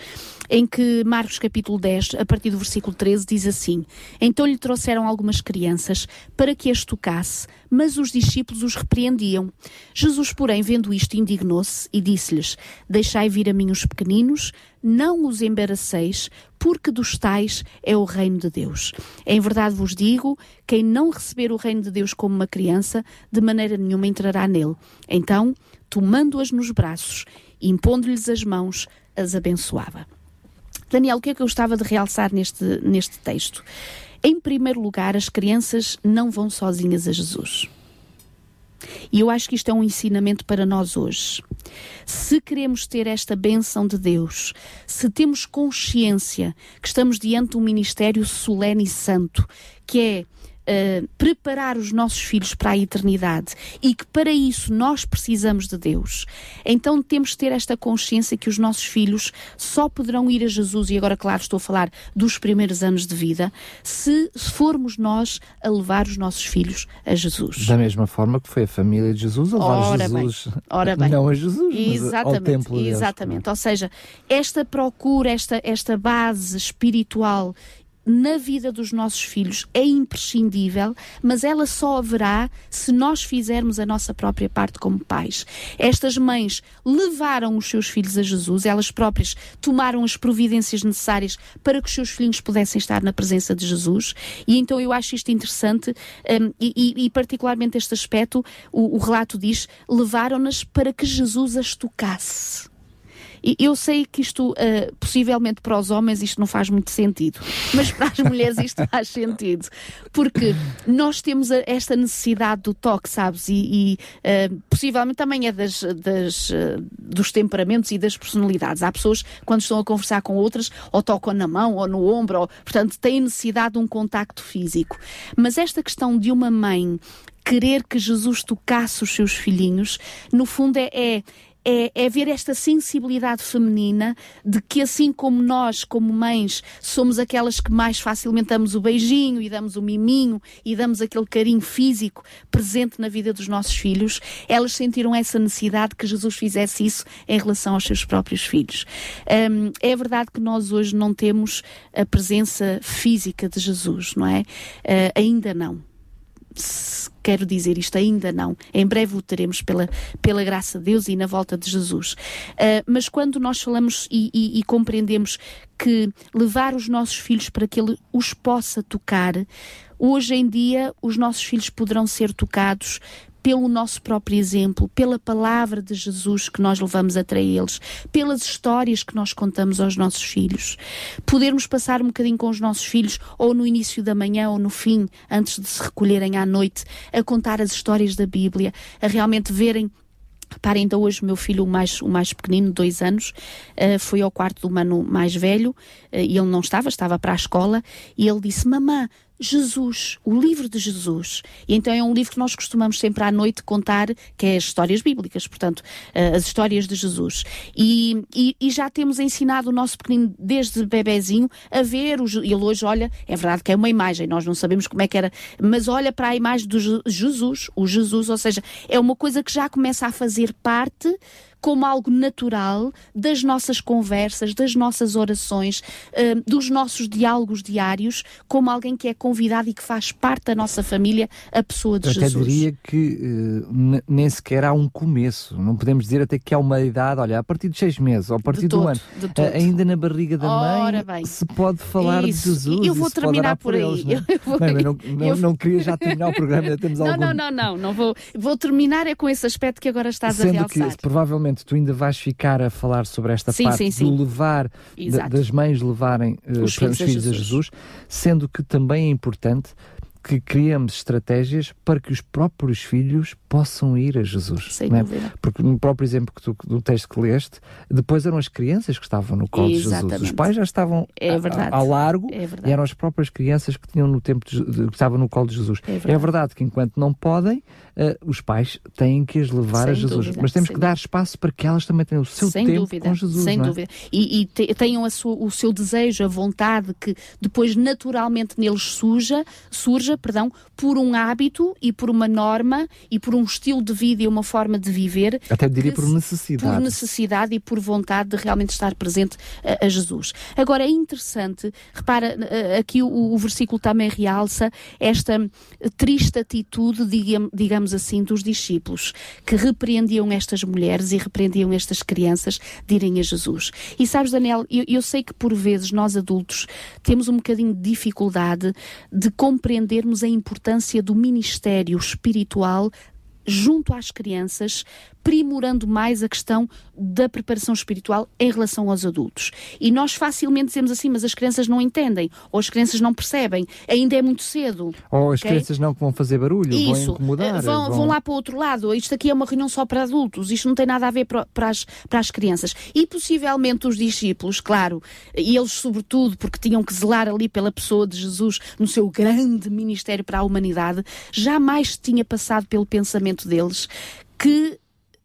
S2: em que Marcos capítulo 10, a partir do versículo 13, diz assim: Então lhe trouxeram algumas crianças para que as tocasse, mas os discípulos os repreendiam. Jesus, porém, vendo isto, indignou-se e disse-lhes: Deixai vir a mim os pequeninos, não os embaraceis, porque dos tais é o reino de Deus. Em verdade vos digo: quem não receber o reino de Deus como uma criança, de maneira nenhuma entrará nele. Então, tomando-as nos braços, impondo-lhes as mãos, as abençoava. Daniel, o que é que eu gostava de realçar neste, neste texto? Em primeiro lugar, as crianças não vão sozinhas a Jesus. E eu acho que isto é um ensinamento para nós hoje. Se queremos ter esta bênção de Deus, se temos consciência que estamos diante de um ministério solene e santo, que é Uh, preparar os nossos filhos para a eternidade e que para isso nós precisamos de Deus, então temos de ter esta consciência que os nossos filhos só poderão ir a Jesus, e agora, claro, estou a falar dos primeiros anos de vida, se formos nós a levar os nossos filhos a Jesus.
S1: Da mesma forma que foi a família de Jesus a levar
S2: Ora
S1: Jesus,
S2: bem, ora bem.
S1: não a Jesus, mas ao
S2: Exatamente,
S1: templo de Deus.
S2: exatamente. Ou seja, esta procura, esta, esta base espiritual na vida dos nossos filhos é imprescindível, mas ela só haverá se nós fizermos a nossa própria parte como pais. Estas mães levaram os seus filhos a Jesus, elas próprias tomaram as providências necessárias para que os seus filhinhos pudessem estar na presença de Jesus, e então eu acho isto interessante, um, e, e, particularmente este aspecto, o, o relato diz: levaram-nas para que Jesus as tocasse. E eu sei que isto, uh, possivelmente para os homens, isto não faz muito sentido, mas para as mulheres isto faz sentido, porque nós temos esta necessidade do toque, sabes? E, e uh, possivelmente também é das, das, uh, dos temperamentos e das personalidades. Há pessoas, quando estão a conversar com outras, ou tocam na mão ou no ombro, ou, portanto, têm necessidade de um contacto físico. Mas esta questão de uma mãe querer que Jesus tocasse os seus filhinhos, no fundo é, é é, é, ver esta sensibilidade feminina de que, assim como nós, como mães, somos aquelas que mais facilmente damos o beijinho e damos o miminho e damos aquele carinho físico presente na vida dos nossos filhos, elas sentiram essa necessidade que Jesus fizesse isso em relação aos seus próprios filhos. Um, é verdade que nós hoje não temos a presença física de Jesus, não é? Uh, ainda não quero dizer isto ainda não. Em breve o teremos pela, pela graça de Deus e na volta de Jesus. Uh, mas quando nós falamos e, e, e, compreendemos que levar os nossos filhos para que Ele os possa tocar, hoje em dia os nossos filhos poderão ser tocados pelo nosso próprio exemplo, pela palavra de Jesus que nós levamos até eles, pelas histórias que nós contamos aos nossos filhos. Podermos passar um bocadinho com os nossos filhos, ou no início da manhã ou no fim, antes de se recolherem à noite, a contar as histórias da Bíblia, a realmente verem Repare, ainda hoje o meu filho, o mais, o mais pequenino, dois anos, uh, foi ao quarto do mano mais velho uh, e ele não estava, estava para a escola e ele disse: Mamã, Jesus, o livro de Jesus. E então é um livro que nós costumamos sempre à noite contar, que é as histórias bíblicas, portanto, uh, as histórias de Jesus. E, e, e, já temos ensinado o nosso pequenino desde bebezinho a ver, o, ele hoje olha, é verdade que é uma imagem, nós não sabemos como é que era, mas olha para a imagem do Jesus, o Jesus, ou seja, é uma coisa que já começa a fazer parte como algo natural das nossas conversas, das nossas orações, uh, dos nossos diálogos diários, como alguém que é convidado e que faz parte da nossa família, a pessoa de
S1: Eu
S2: Jesus.
S1: Eu até diria que uh, nem sequer há um começo, não podemos dizer até que há uma idade, olha, a partir de seis meses ou a partir
S2: todo,
S1: do ano, uh, ainda na barriga da mãe
S2: bem,
S1: se pode falar
S2: isso.
S1: de Jesus.
S2: Eu vou terminar por, por aí.
S1: Eles, não, é? vou... não, não, não, não, queria já terminar o programa, temos
S2: não,
S1: algum...
S2: Não, não, não, não, vou, vou terminar é com esse aspecto que agora estás
S1: Sendo
S2: a realçar.
S1: que provavelmente tu ainda vais ficar a falar sobre esta
S2: sim,
S1: parte
S2: sim, sim.
S1: do levar, das mães levarem uh, os, filhos, os filhos a, Jesus. Jesus, sendo que também é importante que criamos estratégias para que os próprios filhos possam ir a Jesus.
S2: Sem
S1: é?
S2: dúvida.
S1: Porque no próprio exemplo que tu, do texto que leste, depois eram as crianças que estavam no colo
S2: Exatamente.
S1: de Jesus. Os pais já estavam
S2: é
S1: a, ao largo
S2: é
S1: e eram as próprias crianças que tinham no tempo de, que estavam no colo de Jesus.
S2: É verdade,
S1: é verdade que enquanto não podem, uh, os pais têm que as levar
S2: sem
S1: a Jesus.
S2: Dúvida,
S1: Mas temos que dar espaço para que elas também tenham o seu
S2: sem
S1: tempo
S2: dúvida,
S1: com Jesus.
S2: Sem
S1: é?
S2: dúvida. E, e te, tenham sua, o seu desejo, a vontade que depois naturalmente neles surja, surja perdão, por um hábito e por uma norma e por um estilo de vida e uma forma de viver.
S1: Até diria por necessidade.
S2: Por necessidade e por vontade de realmente estar presente a, a Jesus. Agora é interessante, repara, aqui o, o, versículo também realça esta triste atitude, digamos, digamos assim, dos discípulos que repreendiam estas mulheres e repreendiam estas crianças de irem a Jesus. E sabes, Daniel, eu, eu sei que por vezes nós adultos temos um bocadinho de dificuldade de compreendermos a importância do ministério espiritual junto às crianças, primorando mais a questão da preparação espiritual em relação aos adultos. E nós facilmente dizemos assim, mas as crianças não entendem, ou as crianças não percebem, ainda é muito cedo.
S1: Ou as okay? crianças não vão fazer barulho,
S2: Isso.
S1: vão incomodar.
S2: Vão,
S1: vão...
S2: vão, lá para o outro lado, isto aqui é uma reunião só para adultos, isto não tem nada a ver para, para, as, para as crianças. E possivelmente os discípulos, claro, e eles sobretudo, porque tinham que zelar ali pela pessoa de Jesus no seu grande ministério para a humanidade, jamais tinha passado pelo pensamento deles que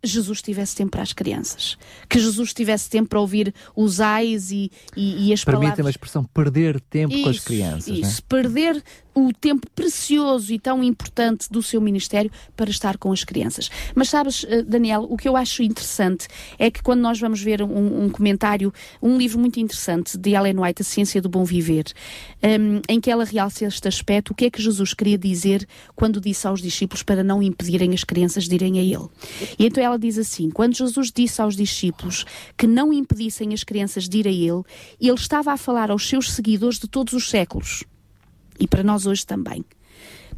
S2: Jesus tivesse tempo para as crianças, que Jesus tivesse tempo para ouvir os ais e, e, e as
S1: Permite
S2: palavras.
S1: Permite-me a expressão perder tempo
S2: isso,
S1: com as crianças.
S2: Isso,
S1: né?
S2: perder o tempo precioso e tão importante do seu ministério para estar com as crianças. Mas sabes, eh, Daniel, o que eu acho interessante é que quando nós vamos ver um, um comentário, um livro muito interessante de Ellen White, A Ciência do Bom Viver, um, em que ela realça este aspecto, o que é que Jesus queria dizer quando disse aos discípulos para não impedirem as crianças de irem a ele. E então ela diz assim: quando Jesus disse aos discípulos que não impedissem as crianças de ir a ele, ele estava a falar aos seus seguidores de todos os séculos e para nós hoje também.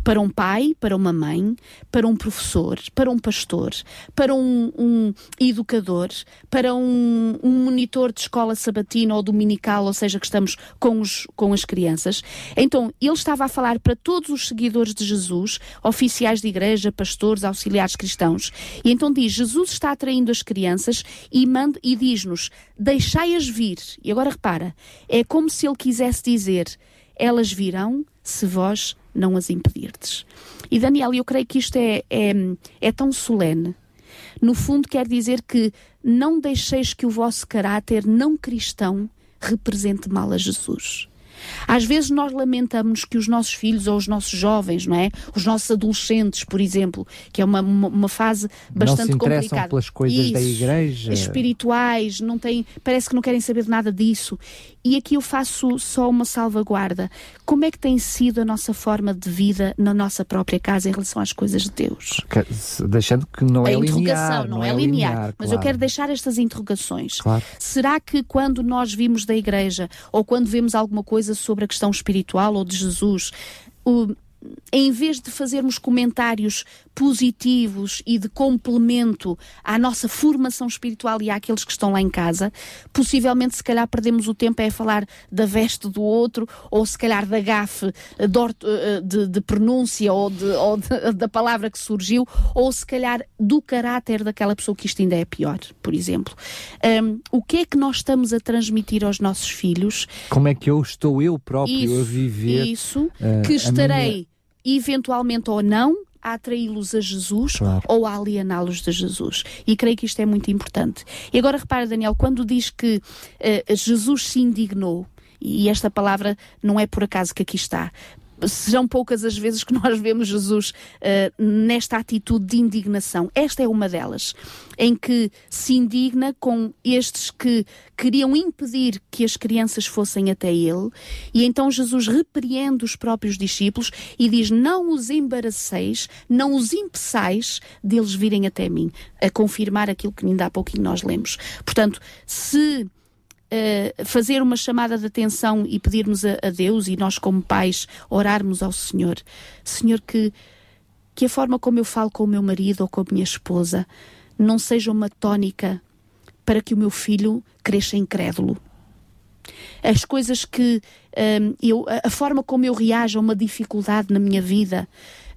S2: Para um pai, para uma mãe, para um professor, para um pastor, para um, um educador, para um, um, monitor de escola sabatina ou dominical, ou seja, que estamos com, os, com as crianças. Então, ele estava a falar para todos os seguidores de Jesus, oficiais de igreja, pastores, auxiliares cristãos. E então diz: Jesus está atraindo as crianças e, manda, e diz-nos: deixai-as vir. E agora repara, é como se ele quisesse dizer elas virão se vós não as impedirdes. E Daniel, eu creio que isto é, é, é tão solene. No fundo, quer dizer que não deixeis que o vosso caráter não cristão represente mal a Jesus. Às vezes nós lamentamos que os nossos filhos ou os nossos jovens, não é? Os nossos adolescentes, por exemplo, que é uma, uma, uma fase bastante
S1: não se
S2: complicada.
S1: pelas coisas
S2: Isso,
S1: da igreja.
S2: Espirituais, não têm, parece que não querem saber nada disso. E aqui eu faço só uma salvaguarda. Como é que tem sido a nossa forma de vida na nossa própria casa em relação às coisas de Deus?
S1: Deixando que não
S2: a
S1: é
S2: interrogação
S1: linear.
S2: não, é, linear,
S1: linear
S2: mas
S1: claro.
S2: eu quero deixar estas interrogações.
S1: Claro.
S2: Será que quando nós vimos da igreja ou quando vemos alguma coisa sobre a questão espiritual ou de Jesus, o, em vez de fazermos comentários positivos e de complemento à nossa formação espiritual e àqueles que estão lá em casa, possivelmente se calhar perdemos o tempo a falar da veste do outro ou se calhar da gafe de, de, de pronúncia ou, de, ou da palavra que surgiu ou se calhar do caráter daquela pessoa que isto ainda é pior, por exemplo. Um, o que é que nós estamos a transmitir aos nossos filhos?
S1: Como é que eu estou eu próprio
S2: isso,
S1: a viver?
S2: Isso, uh, que estarei eventualmente ou não, a atraí-los a Jesus
S1: claro.
S2: ou a aliená-los de Jesus. E creio que isto é muito importante. E agora repara, Daniel, quando diz que uh, Jesus se indignou, e esta palavra não é por acaso que aqui está, sejam poucas as vezes que nós vemos Jesus uh, nesta atitude de indignação. Esta é uma delas, em que se indigna com estes que queriam impedir que as crianças fossem até ele, e então Jesus repreende os próprios discípulos e diz: Não os embaraceis, não os impeçais deles virem até mim, a confirmar aquilo que ainda há pouquinho nós lemos. Portanto, se Uh, fazer uma chamada de atenção e pedirmos a, a, Deus e nós como pais orarmos ao Senhor, Senhor que que a forma como eu falo com o meu marido ou com a minha esposa não seja uma tónica para que o meu filho cresça incrédulo. As coisas que um, eu, a forma como eu reajo a uma dificuldade na minha vida,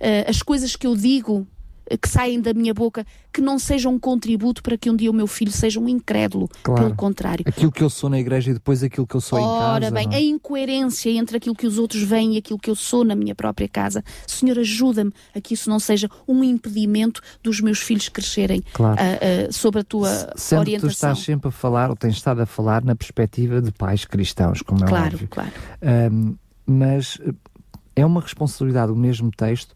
S2: uh, as coisas que eu digo que saem da minha boca que não sejam um contributo para que um dia o meu filho seja um incrédulo.
S1: Claro.
S2: Pelo contrário.
S1: Aquilo que eu sou na igreja e depois aquilo que eu sou
S2: Ora
S1: em casa.
S2: Ora bem,
S1: não?
S2: a incoerência entre aquilo que os outros veem e aquilo que eu sou na minha própria casa. Senhor, ajuda-me a que isso não seja um impedimento dos meus filhos crescerem
S1: claro.
S2: uh, uh, sob a tua
S1: Sendo
S2: orientação.
S1: tu estás sempre a falar, ou tens estado a falar na perspectiva de pais cristãos, como é
S2: claro,
S1: óbvio.
S2: Claro,
S1: um, Mas é uma responsabilidade o mesmo texto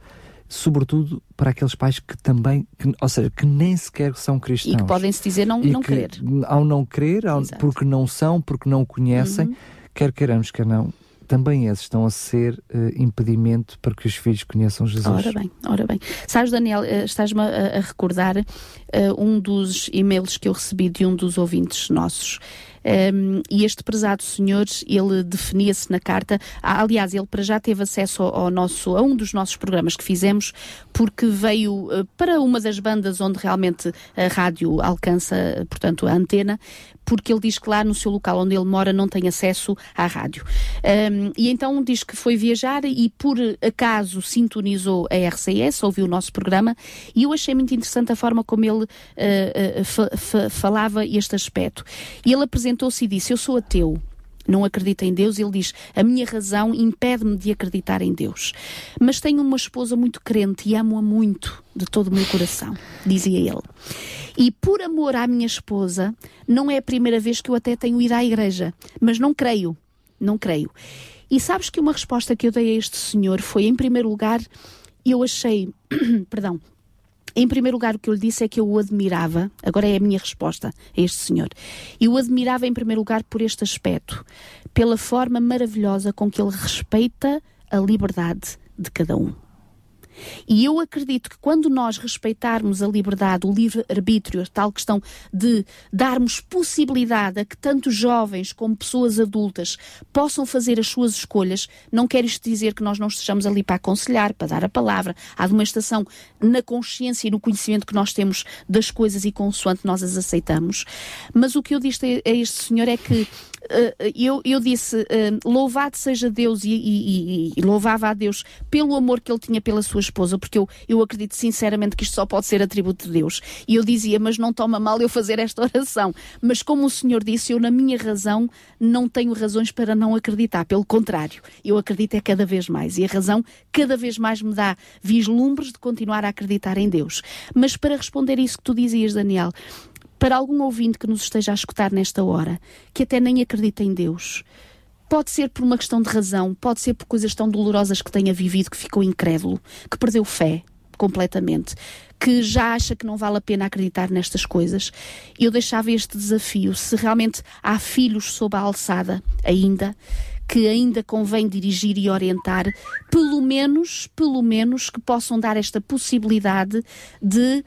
S1: sobretudo para aqueles pais que também, que, ou seja, que nem sequer são cristãos.
S2: E que podem se dizer não, não
S1: que,
S2: querer.
S1: Ao não querer, ao, porque não são, porque não conhecem, uhum. quer queiramos, quer não, também esses estão a ser uh, impedimento para que os filhos conheçam Jesus.
S2: Ora bem, ora bem. Sabes, Daniel, uh, estás-me a, a, recordar uh, um dos e-mails que eu recebi de um dos ouvintes nossos. Um, e este prezado senhor, ele definia-se na carta, aliás, ele para já teve acesso ao, ao, nosso, a um dos nossos programas que fizemos, porque veio uh, para uma das bandas onde realmente a rádio alcança, portanto, a antena, porque ele diz que lá no seu local onde ele mora não tem acesso à rádio. Um, e então diz que foi viajar e por acaso sintonizou a RCS, ouviu o nosso programa, e eu achei muito interessante a forma como ele uh, uh, fa fa falava este aspecto. E ele apresentou-se e disse: Eu sou ateu. Não acredito em Deus, ele diz: A minha razão impede-me de acreditar em Deus. Mas tenho uma esposa muito crente e amo-a muito, de todo o meu coração, dizia ele. E por amor à minha esposa, não é a primeira vez que eu até tenho ido à igreja, mas não creio, não creio. E sabes que uma resposta que eu dei a este senhor foi, em primeiro lugar, eu achei, perdão, em primeiro lugar, o que eu lhe disse é que eu o admirava, agora é a minha resposta a este senhor. Eu o admirava, em primeiro lugar, por este aspecto, pela forma maravilhosa com que ele respeita a liberdade de cada um. E eu acredito que quando nós respeitarmos a liberdade, o livre-arbítrio, a tal questão de darmos possibilidade a que tanto jovens como pessoas adultas possam fazer as suas escolhas, não quer isto dizer que nós não estejamos ali para aconselhar, para dar a palavra, há de uma estação na consciência e no conhecimento que nós temos das coisas e consoante nós as aceitamos. Mas o que eu disse a este senhor é que eu, eu, disse uh, louvado seja Deus e, e, e, e, louvava a Deus pelo amor que ele tinha pela sua esposa, porque eu, eu acredito sinceramente que isto só pode ser atributo de Deus. E eu dizia, mas não toma mal eu fazer esta oração. Mas como o Senhor disse, eu na minha razão não tenho razões para não acreditar. Pelo contrário, eu acredito é cada vez mais. E a razão cada vez mais me dá vislumbres de continuar a acreditar em Deus. Mas para responder isso que tu dizias, Daniel, para algum ouvinte que nos esteja a escutar nesta hora, que até nem acredita em Deus, Pode ser por uma questão de razão, pode ser por coisas tão dolorosas que tenha vivido, que ficou incrédulo, que perdeu fé completamente, que já acha que não vale a pena acreditar nestas coisas. Eu deixava este desafio. Se realmente há filhos sob a alçada ainda, que ainda convém dirigir e orientar, pelo menos, pelo menos que possam dar esta possibilidade de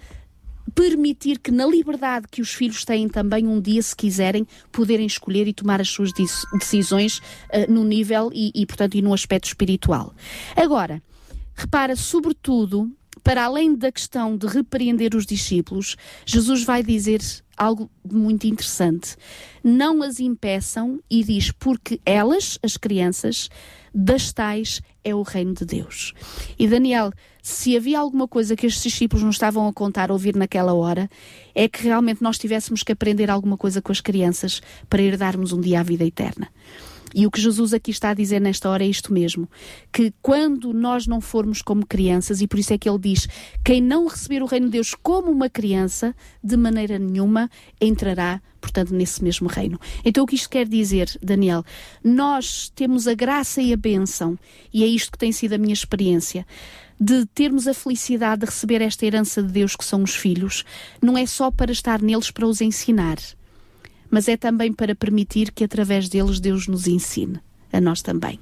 S2: permitir que na liberdade que os filhos têm também um dia, se quiserem, poderem escolher e tomar as suas decisões uh, no nível e, e, portanto, e no aspecto espiritual. Agora, repara, sobretudo, para além da questão de repreender os discípulos, Jesus vai dizer algo muito interessante. Não as impeçam e diz, porque elas, as crianças, das tais é o reino de Deus. E Daniel, se havia alguma coisa que estes discípulos nos estavam a contar, ouvir naquela hora, é que realmente nós tivéssemos que aprender alguma coisa com as crianças para herdarmos um dia a vida eterna. E o que Jesus aqui está a dizer nesta hora é isto mesmo: que quando nós não formos como crianças, e por isso é que ele diz: quem não receber o reino de Deus como uma criança, de maneira nenhuma entrará portanto, nesse mesmo reino. Então, o que isto quer dizer, Daniel? Nós temos a graça e a bênção, e é isto que tem sido a minha experiência, de termos a felicidade de receber esta herança de Deus que são os filhos, não é só para estar neles para os ensinar mas é também para permitir que através deles Deus nos ensine, a nós também.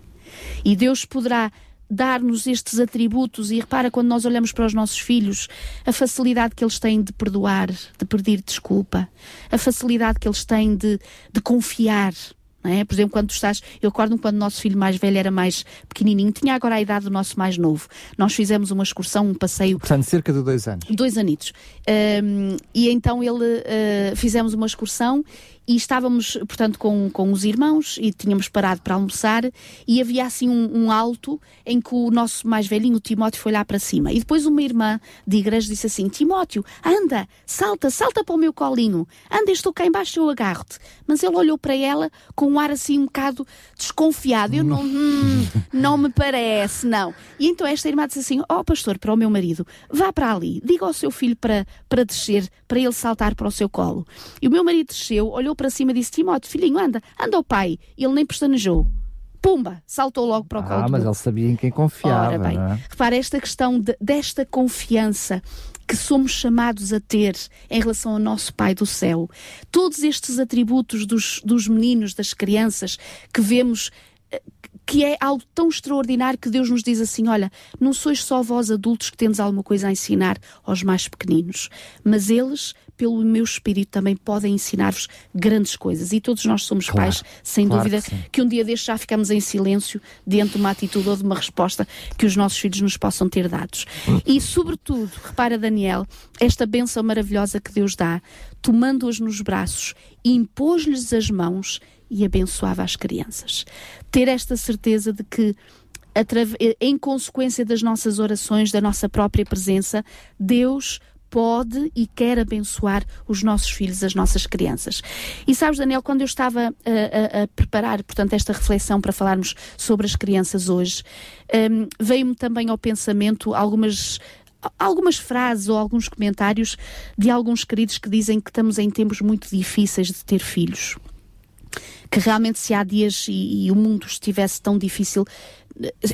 S2: E Deus poderá dar-nos estes atributos e repara quando nós olhamos para os nossos filhos, a facilidade que eles têm de perdoar, de pedir desculpa, a facilidade que eles têm de, de confiar, é? Por exemplo, quando tu estás, eu recordo quando o nosso filho mais velho era mais pequenininho, tinha agora a idade do nosso mais novo. Nós fizemos uma excursão, um passeio.
S1: Portanto, cerca de dois anos.
S2: Dois anitos. Um, e então ele uh, fizemos uma excursão e estávamos, portanto, com, com os irmãos e tínhamos parado para almoçar e havia assim um, um, alto em que o nosso mais velhinho, o Timóteo, foi lá para cima. E depois uma irmã de igreja disse assim: Timóteo, anda, salta, salta para o meu colinho, anda, estou cá embaixo, eu agarro-te. Mas ele olhou para ela com um ar assim um bocado desconfiado. Eu não, hum, não me parece, não. E então esta irmã disse assim: Ó oh, pastor, para o meu marido, vá para ali, diga ao seu filho para, para descer, para ele saltar para o seu colo. E o meu marido desceu, olhou para cima e disse: Timóteo, filhinho, anda, anda ao pai. Ele nem pestanejou. Pumba! Saltou logo para o colo.
S1: Ah, mas ele sabia em quem confiava. Ora bem,
S2: é? repara esta questão de, desta confiança que somos chamados a ter em relação ao nosso Pai do céu. Todos estes atributos dos, dos meninos, das crianças, que vemos eh, que é algo tão extraordinário que Deus nos diz assim: olha, não sois só vós adultos que tendes alguma coisa a ensinar aos mais pequeninos, mas eles pelo meu espírito, também podem ensinar-vos grandes coisas. E todos nós somos claro, pais, sem claro dúvida, que, que, um dia destes já ficamos em silêncio diante de uma atitude ou de uma resposta que os nossos filhos nos possam ter dados. E, sobretudo, repara, Daniel, esta benção maravilhosa que Deus dá, tomando-as nos braços, impôs-lhes as mãos e abençoava as crianças. Ter esta certeza de que em consequência das nossas orações, da nossa própria presença, Deus pode e quer abençoar os nossos filhos, as nossas crianças. E sabes, Daniel, quando eu estava a, a, a preparar, portanto, esta reflexão para falarmos sobre as crianças hoje, um, veio-me também ao pensamento algumas algumas frases ou alguns comentários de alguns queridos que dizem que estamos em tempos muito difíceis de ter filhos. Que realmente, se há dias e, e o mundo estivesse tão difícil,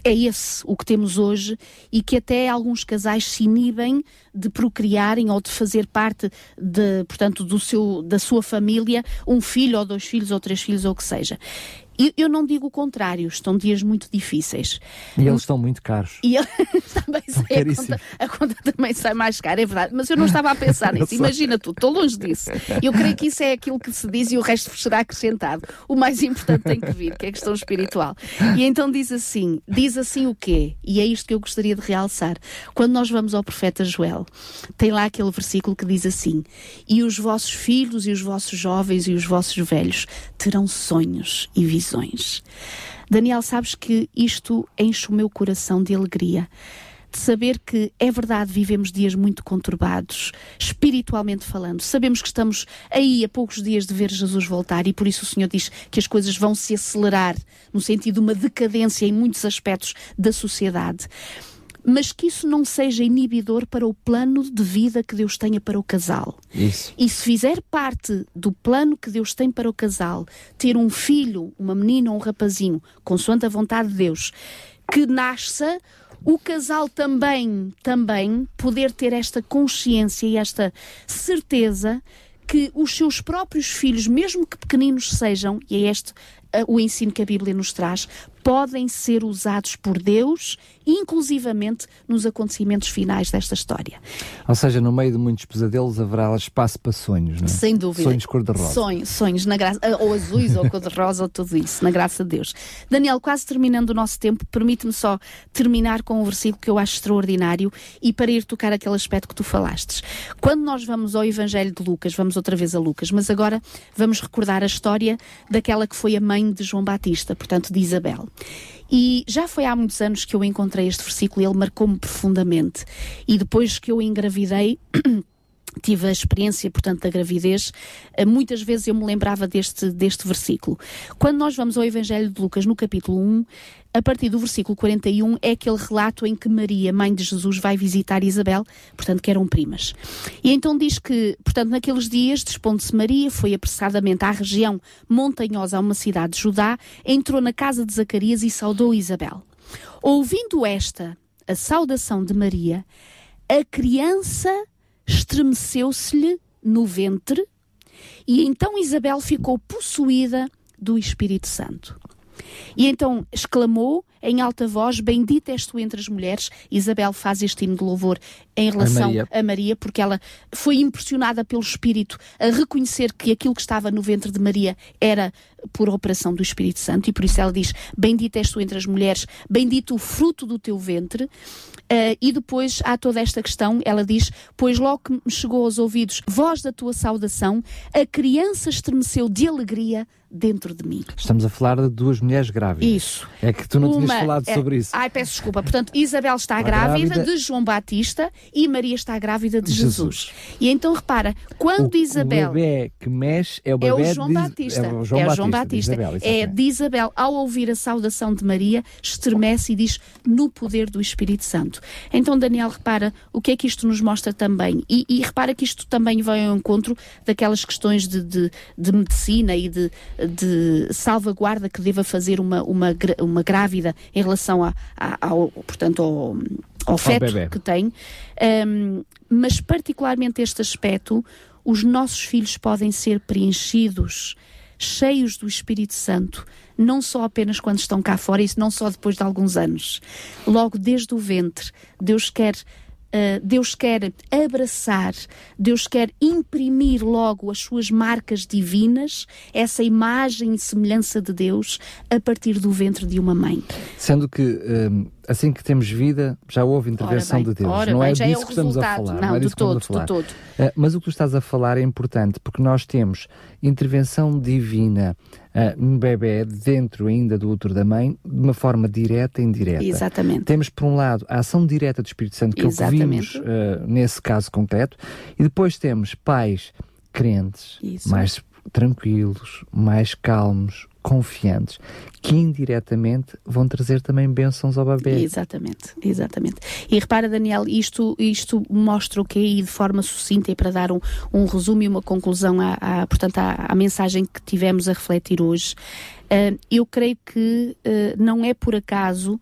S2: é esse o que temos hoje e que até alguns casais se inibem de procriarem ou de fazer parte de, portanto, do seu, da sua família, um filho ou dois filhos ou três filhos ou o que seja. Eu, eu não digo o contrário, estão dias muito difíceis.
S1: E eles estão muito caros.
S2: E ele, também sei, a conta, a conta, também sai mais cara, é verdade. Mas eu não estava a pensar nisso. Imagina tu, estou longe disso. Eu creio que isso é aquilo que se diz e o resto será acrescentado. O mais importante tem que vir, que é a questão espiritual. E então diz assim: diz assim o quê? E é isto que eu gostaria de realçar. Quando nós vamos ao profeta Joel, tem lá aquele versículo que diz assim: E os vossos filhos e os vossos jovens e os vossos velhos terão sonhos e visões Daniel, sabes que isto enche o meu coração de alegria de saber que é verdade, vivemos dias muito conturbados, espiritualmente falando. Sabemos que estamos aí a poucos dias de ver Jesus voltar e por isso o Senhor diz que as coisas vão se acelerar no sentido de uma decadência em muitos aspectos da sociedade. Mas que isso não seja inibidor para o plano de vida que Deus tenha para o casal.
S1: Isso.
S2: E se fizer parte do plano que Deus tem para o casal, ter um filho, uma menina ou um rapazinho, consoante a vontade de Deus, que nasça, o casal também, também poder ter esta consciência e esta certeza que os seus próprios filhos, mesmo que pequeninos sejam, e é este uh, o ensino que a Bíblia nos traz, podem ser usados por Deus, inclusivamente nos acontecimentos finais desta história.
S1: Ou seja, no meio de muitos pesadelos haverá espaço para sonhos, não é?
S2: Sem dúvida.
S1: Sonhos cor-de-rosa.
S2: Sonhos, sonhos, na graça, ou azuis, ou cor-de-rosa, ou tudo isso, na graça de Deus. Daniel, quase terminando o nosso tempo, permite-me só terminar com um versículo que eu acho extraordinário e para ir tocar aquele aspecto que tu falastes. Quando nós vamos ao Evangelho de Lucas, vamos outra vez a Lucas, mas agora vamos recordar a história daquela que foi a mãe de João Batista, portanto de Isabel. E já foi há muitos anos que eu encontrei este versículo e ele marcou-me profundamente. E depois que eu engravidei. tive a experiência, portanto, da gravidez, eh, muitas vezes eu me lembrava deste, deste versículo. Quando nós vamos ao Evangelho de Lucas, no capítulo 1, a partir do versículo 41, é aquele relato em que Maria, mãe de Jesus, vai visitar Isabel, portanto, que eram primas. E então diz que, portanto, naqueles dias, dispondo-se Maria, foi apressadamente à região montanhosa, a uma cidade de Judá, entrou na casa de Zacarias e saudou Isabel. Ouvindo esta, a saudação de Maria, a criança estremeceu-se-lhe no ventre e então Isabel ficou possuída do Espírito Santo. E então exclamou em alta voz: Bendita és tu entre as mulheres. Isabel faz este hino de louvor em relação a Maria. a Maria, porque ela foi impressionada pelo Espírito a reconhecer que aquilo que estava no ventre de Maria era por operação do Espírito Santo, e por isso ela diz: Bendita és tu entre as mulheres, bendito o fruto do teu ventre. Uh, e depois há toda esta questão, ela diz: Pois logo que me chegou aos ouvidos voz da tua saudação, a criança estremeceu de alegria dentro de mim.
S1: Estamos a falar de duas mulheres grávidas.
S2: Isso.
S1: É que tu não Uma, tinhas falado é, sobre isso.
S2: Ai, peço desculpa. Portanto, Isabel está grávida, grávida, de João Batista e Maria está grávida de Jesus. Jesus. E então repara, quando
S1: o,
S2: Isabel.
S1: O bebê que mexe é o bebê
S2: é o João
S1: de,
S2: Batista.
S1: É o João
S2: é
S1: Batista.
S2: O João Batista.
S1: De Isabel,
S2: é de Isabel, ao ouvir a saudação de Maria, estremece e diz no poder do Espírito Santo. Então, Daniel, repara o que é que isto nos mostra também. E, e repara que isto também vai ao encontro daquelas questões de, de, de medicina e de, de salvaguarda que deva fazer uma, uma, uma grávida em relação a, a, ao, portanto, ao, ao feto que tem, um, mas particularmente este aspecto, os nossos filhos podem ser preenchidos, cheios do Espírito Santo, não só apenas quando estão cá fora, isso não só depois de alguns anos. Logo desde o ventre, Deus quer Uh, Deus quer abraçar, Deus quer imprimir logo as suas marcas divinas, essa imagem e semelhança de Deus, a partir do ventre de uma mãe.
S1: Sendo que. Um assim que temos vida, já houve intervenção
S2: bem,
S1: de Deus.
S2: não
S1: é
S2: bem,
S1: disso
S2: é
S1: que estamos a falar.
S2: Não,
S1: não é
S2: do todo, do todo.
S1: Uh, mas o que tu estás a falar é importante, porque nós temos intervenção divina uh, no bebê, dentro ainda do útero da mãe, de uma forma direta e indireta.
S2: Exatamente.
S1: Temos, por um lado, a ação direta do Espírito Santo, que Exatamente. é o que vimos uh, nesse caso concreto, e depois temos pais crentes, Isso. mais tranquilos, mais calmos, confiantes, que indiretamente vão trazer também bênçãos ao bebê.
S2: Exatamente, exatamente. E repara, Daniel, isto, isto mostra o que é, de forma sucinta, e para dar um, um resumo e uma conclusão à, à portanto, à, à, mensagem que tivemos a refletir hoje, uh, eu creio que uh, não é por acaso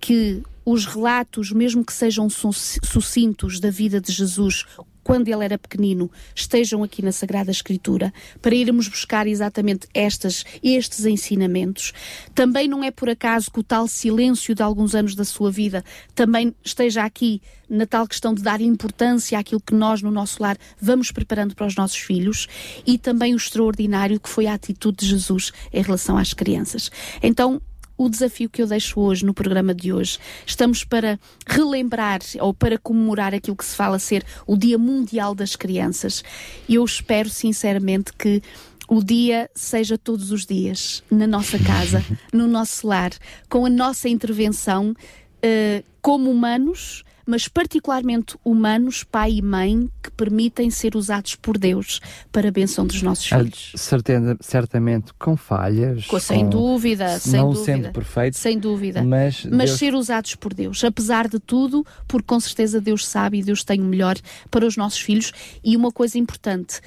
S2: que os relatos, mesmo que sejam sucintos da vida de Jesus, quando ele era pequenino, estejam aqui na Sagrada Escritura, para irmos buscar exatamente estas, estes ensinamentos. Também não é por acaso que o tal silêncio de alguns anos da sua vida também esteja aqui na tal questão de dar importância àquilo que nós no nosso lar vamos preparando para os nossos filhos e também o extraordinário que foi a atitude de Jesus em relação às crianças. Então, o desafio que eu deixo hoje no programa de hoje. Estamos para relembrar ou para comemorar aquilo que se fala ser o Dia Mundial das Crianças. E eu espero sinceramente que o dia seja todos os dias na nossa casa, no nosso lar, com a nossa intervenção uh, como humanos, mas particularmente humanos, pai e mãe, que permitem ser usados por Deus para a benção dos nossos
S1: Ah,
S2: filhos.
S1: Certeza, certamente com falhas.
S2: Com- sem
S1: com-
S2: dúvida, sem
S1: não
S2: dúvida.
S1: sendo perfeito,
S2: Sem dúvida.
S1: mas,
S2: mas
S1: Deus-
S2: ser usados por Deus, apesar de tudo, porque com certeza Deus sabe e Deus tem o melhor para os nossos filhos. E uma coisa importante.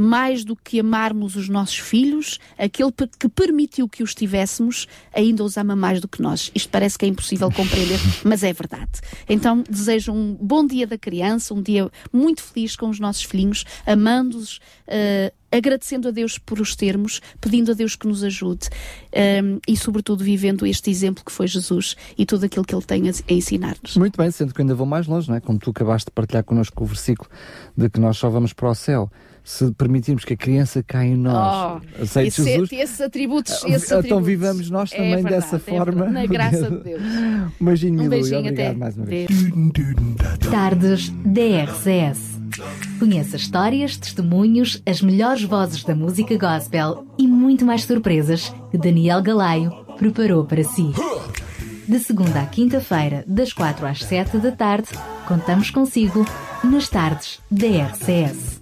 S2: Mais do que amarmos os nossos filhos, aquele que permitiu que os tivéssemos ainda os ama mais do que nós. Isto parece que é impossível compreender, mas é verdade. Então, desejo um bom dia da criança, um dia muito feliz com os nossos filhinhos, amando-os, eh, agradecendo a Deus por os termos, pedindo a Deus que nos ajude ehm, e, sobretudo, vivendo este exemplo que foi Jesus e tudo aquilo que Ele tem a, a ensinar-nos.
S1: Muito bem, sendo que ainda vou mais longe, não é? Como tu acabaste de partilhar connosco o versículo de que nós só vamos para o céu se permitirmos que a criança caia em nós. Aceite
S2: esse-
S1: Jesus.
S2: esses atributos, esses
S1: então
S2: atributos.
S1: vivamos nós também
S2: É verdade,
S1: dessa
S2: é
S1: forma.
S2: verdade. Na graça de Deus.
S1: Um beijinho,
S2: Um beijinho
S1: obrigado
S2: até.
S1: mais uma vez.
S3: Tardes DRCS. Conheça histórias, testemunhos, as melhores vozes da música gospel e muito mais surpresas que Daniel Galaio preparou para si. De segunda à quinta-feira, das quatro às sete da tarde, contamos consigo nas tardes da RCS.